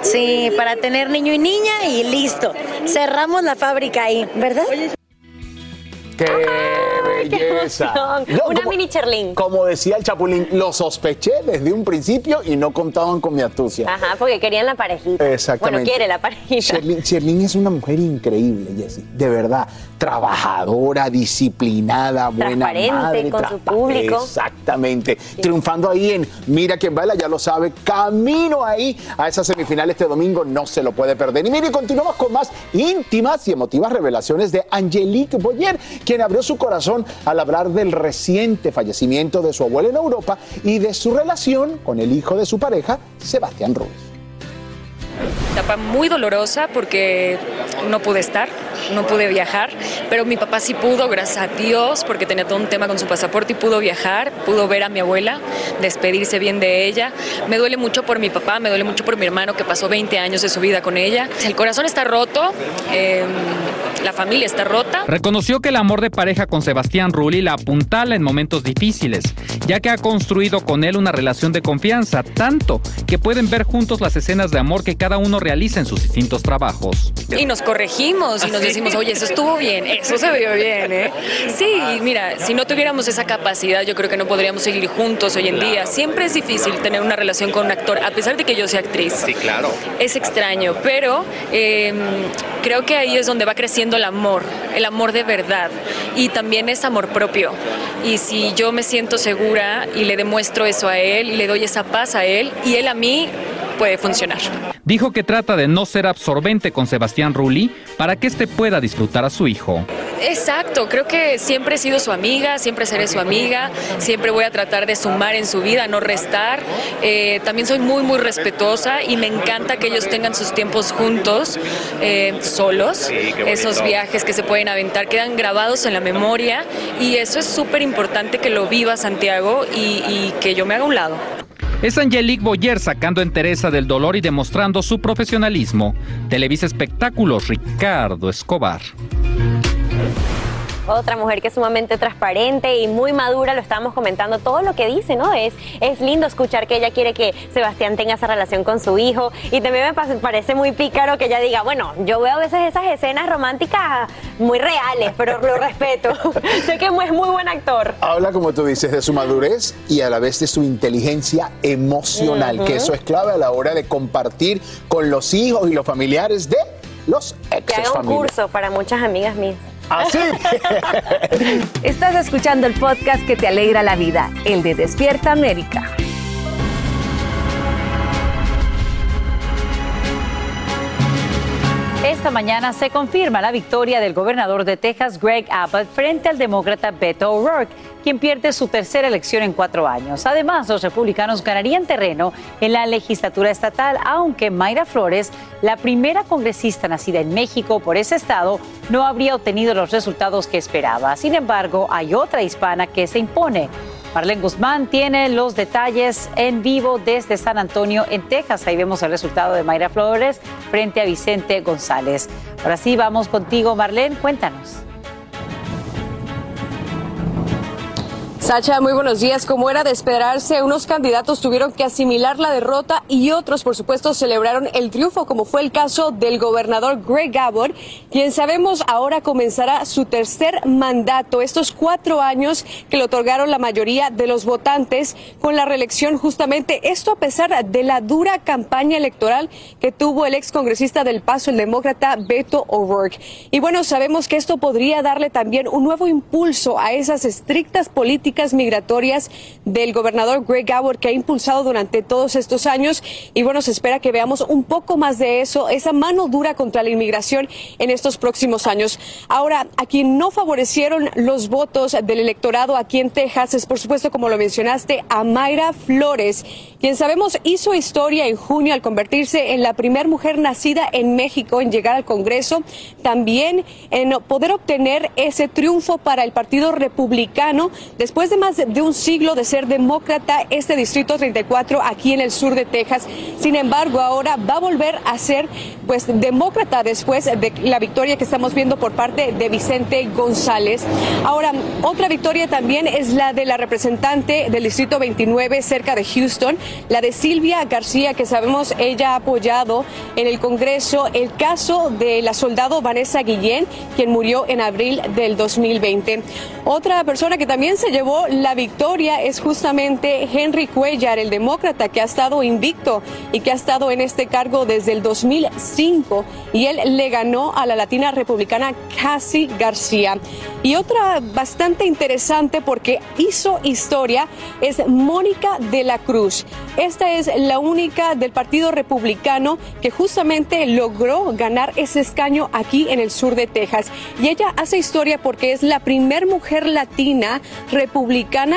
Sí, para tener niño y niña y listo. Cerramos la fábrica ahí, ¿verdad? ¡Qué belleza! Una mini Cherlin. Como decía el Chapulín, lo sospeché desde un principio y no contaban con mi astucia. Ajá, porque querían la parejita. Exactamente. Bueno, quiere la parejita. Sherlyn es una mujer increíble, Jessie. De verdad. Trabajadora, disciplinada, buena Transparente madre. con su público. Exactamente. Triunfando ahí en Mira quién baila, ya lo sabe. Camino ahí a esa semifinal este domingo, no se lo puede perder. Y mire, continuamos con más íntimas y emotivas revelaciones de Angelique Boyer, quien abrió su corazón al hablar del reciente fallecimiento de su abuela en Europa y de su relación con el hijo de su pareja, Sebastián Ruiz. Etapa muy dolorosa porque no pude estar, no pude viajar, pero mi papá sí pudo, gracias a Dios, porque tenía todo un tema con su pasaporte y pudo viajar, pudo ver a mi abuela, despedirse bien de ella. Me duele mucho por mi papá, me duele mucho por mi hermano que pasó 20 años de su vida con ella. El corazón está roto, eh, la familia está rota. Reconoció que el amor de pareja con Sebastián Rulli la apuntala en momentos difíciles, ya que ha construido con él una relación de confianza, tanto que pueden ver juntos las escenas de amor que cada uno realiza en sus distintos trabajos. Y nos corregimos y nos decimos, oye, eso estuvo bien, eso se vio bien, ¿eh? Sí, mira, si no tuviéramos esa capacidad, yo creo que no podríamos seguir juntos hoy en día. Siempre es difícil tener una relación con un actor, a pesar de que yo sea actriz. Sí, claro. Es extraño, pero eh, creo que ahí es donde va creciendo el amor, el amor de verdad. Y también es amor propio. Y si yo me siento segura y le demuestro eso a él y le doy esa paz a él y él a mí, puede funcionar. Dijo que trata de no ser absorbente con Sebastián Rulli para que éste pueda disfrutar a su hijo. Exacto, creo que siempre he sido su amiga, siempre seré su amiga, siempre voy a tratar de sumar en su vida, no restar. Eh, también soy muy, muy respetuosa y me encanta que ellos tengan sus tiempos juntos, eh, solos. Esos viajes que se pueden aventar quedan grabados en la memoria y eso es súper importante que lo viva Santiago y, y que yo me haga un lado. Es Angelique Boyer sacando entereza del dolor y demostrando su profesionalismo. Televisa Espectáculos, Ricardo Escobar. Otra mujer que es sumamente transparente y muy madura, lo estábamos comentando, todo lo que dice, ¿no? Es, es lindo escuchar que ella quiere que Sebastián tenga esa relación con su hijo y también me pa- parece muy pícaro que ella diga, bueno, yo veo a veces esas escenas románticas muy reales, pero lo respeto. *laughs* sé que es muy buen actor. Habla, como tú dices, de su madurez y a la vez de su inteligencia emocional, que eso es clave a la hora de compartir con los hijos y los familiares de los Que exes haga un curso para muchas amigas mías. ¿Así? *laughs* Estás escuchando el podcast que te alegra la vida, el de Despierta América. Esta mañana se confirma la victoria del gobernador de Texas, Greg Abbott, frente al demócrata Beto O'Rourke, quien pierde su tercera elección en cuatro años. Además, los republicanos ganarían terreno en la legislatura estatal, aunque Mayra Flores, la primera congresista nacida en México por ese estado, no habría obtenido los resultados que esperaba. Sin embargo, hay otra hispana que se impone. Marlene Guzmán tiene los detalles en vivo desde San Antonio, en Texas. Ahí vemos el resultado de Mayra Flores frente a Vicente González. Ahora sí, vamos contigo, Marlene. Cuéntanos. Sacha, muy buenos días. Como era de esperarse, unos candidatos tuvieron que asimilar la derrota y otros, por supuesto, celebraron el triunfo, como fue el caso del gobernador Greg Abbott, quien sabemos ahora comenzará su tercer mandato, estos cuatro años que le otorgaron la mayoría de los votantes con la reelección justamente. Esto a pesar de la dura campaña electoral que tuvo el ex congresista del Paso, el demócrata Beto O'Rourke. Y bueno, sabemos que esto podría darle también un nuevo impulso a esas estrictas políticas migratorias del gobernador Greg Abbott que ha impulsado durante todos estos años. Y bueno, se espera que veamos un poco más de eso, esa mano dura contra la inmigración en estos próximos años. Ahora, a quien no favorecieron los votos del electorado aquí en Texas es, por supuesto, como lo mencionaste, a Mayra Flores, quien sabemos hizo historia en junio al convertirse en la primera mujer nacida en México en llegar al Congreso, también en poder obtener ese triunfo para el Partido Republicano después de más de un siglo de ser demócrata este distrito 34 aquí en el sur de Texas. Sin embargo, ahora va a volver a ser pues demócrata después de la victoria que estamos viendo por parte de Vicente González. Ahora, otra victoria también es la de la representante del distrito 29 cerca de Houston, la de Silvia García, que sabemos ella ha apoyado en el Congreso el caso de la soldado Vanessa Guillén, quien murió en abril del 2020. Otra persona que también se llevó la victoria es justamente Henry Cuellar, el demócrata que ha estado invicto y que ha estado en este cargo desde el 2005 y él le ganó a la latina republicana Cassie García. Y otra bastante interesante porque hizo historia es Mónica de la Cruz. Esta es la única del Partido Republicano que justamente logró ganar ese escaño aquí en el sur de Texas. Y ella hace historia porque es la primer mujer latina republicana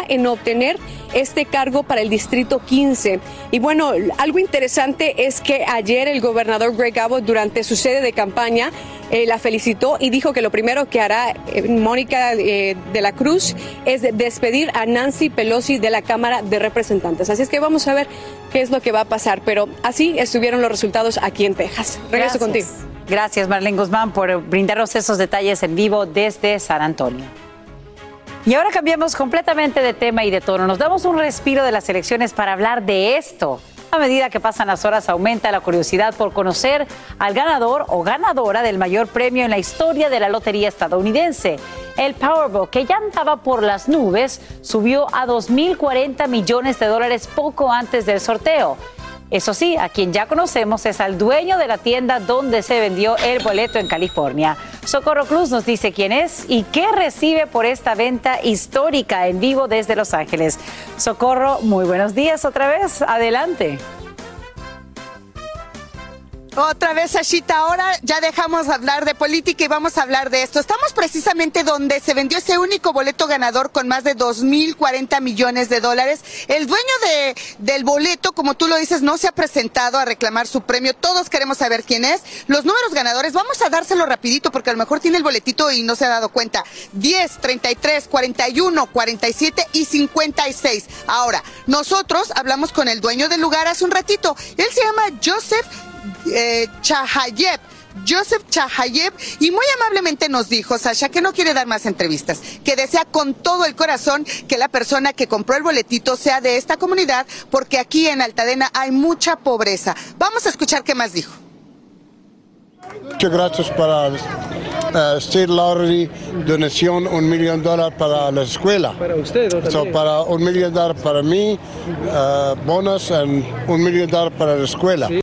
en obtener este cargo para el Distrito 15. Y bueno, algo interesante es que ayer el gobernador Greg Abbott durante su sede de campaña eh, la felicitó y dijo que lo primero que hará eh, Mónica eh, de la Cruz es despedir a Nancy Pelosi de la Cámara de Representantes. Así es que vamos a ver qué es lo que va a pasar. Pero así estuvieron los resultados aquí en Texas. Regreso contigo. Gracias, Marlene Guzmán, por brindarnos esos detalles en vivo desde San Antonio. Y ahora cambiamos completamente de tema y de tono. Nos damos un respiro de las elecciones para hablar de esto. A medida que pasan las horas aumenta la curiosidad por conocer al ganador o ganadora del mayor premio en la historia de la lotería estadounidense. El Powerball, que ya andaba por las nubes, subió a 2.040 millones de dólares poco antes del sorteo. Eso sí, a quien ya conocemos es al dueño de la tienda donde se vendió el boleto en California. Socorro Cruz nos dice quién es y qué recibe por esta venta histórica en vivo desde Los Ángeles. Socorro, muy buenos días otra vez. Adelante. Otra vez, Ashita, ahora ya dejamos hablar de política y vamos a hablar de esto. Estamos precisamente donde se vendió ese único boleto ganador con más de 2.040 millones de dólares. El dueño de, del boleto, como tú lo dices, no se ha presentado a reclamar su premio. Todos queremos saber quién es. Los números ganadores, vamos a dárselo rapidito porque a lo mejor tiene el boletito y no se ha dado cuenta. 10, 33, 41, 47 y 56. Ahora, nosotros hablamos con el dueño del lugar hace un ratito. Él se llama Joseph eh, Chahayev. Joseph Chahayev y muy amablemente nos dijo, Sasha, que no quiere dar más entrevistas, que desea con todo el corazón que la persona que compró el boletito sea de esta comunidad, porque aquí en Altadena hay mucha pobreza. Vamos a escuchar qué más dijo. Muchas gracias para uh, State Lottery, donación un millón de dólares para la escuela. Para usted, so, para un millón de dólares para mí, uh, bonos y un millón de dólares para la escuela. Sí.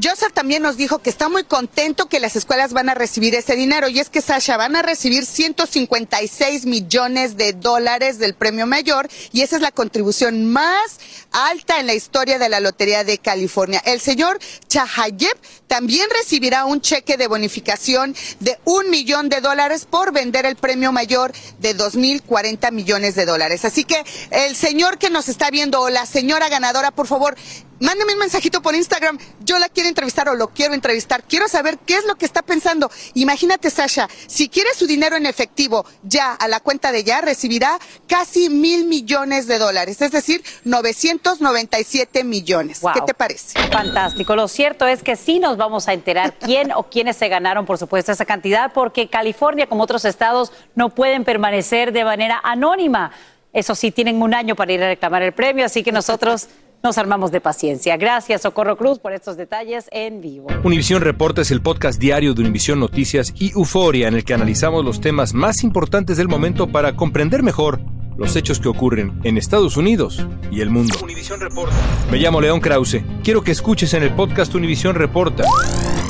Joseph también nos dijo que está muy contento que las escuelas van a recibir ese dinero y es que Sasha van a recibir 156 millones de dólares del premio mayor y esa es la contribución más alta en la historia de la Lotería de California. El señor Chahayev también recibirá un cheque de bonificación de un millón de dólares por vender el premio mayor de 2.040 millones de dólares. Así que el señor que nos está viendo o la señora ganadora, por favor, mándeme un mensajito por Instagram. Yo la quiero entrevistar o lo quiero entrevistar. Quiero saber qué es lo que está pensando. Imagínate, Sasha, si quiere su dinero en efectivo ya a la cuenta de ya, recibirá casi mil millones de dólares, es decir, 997 millones. ¿Qué te parece? Fantástico. Lo cierto es que sí nos vamos a enterar quién o quiénes se ganaron, por supuesto, esa cantidad, porque California, como otros estados, no pueden permanecer de manera anónima. Eso sí, tienen un año para ir a reclamar el premio, así que nosotros nos armamos de paciencia. Gracias, Socorro Cruz, por estos detalles en vivo. Univisión Reporta es el podcast diario de Univisión Noticias y Euforia, en el que analizamos los temas más importantes del momento para comprender mejor los hechos que ocurren en Estados Unidos y el mundo. Univisión Reporta. Me llamo León Krause. Quiero que escuches en el podcast Univisión Reporta.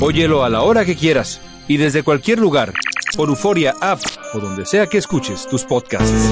Óyelo a la hora que quieras y desde cualquier lugar por Euforia App o donde sea que escuches tus podcasts.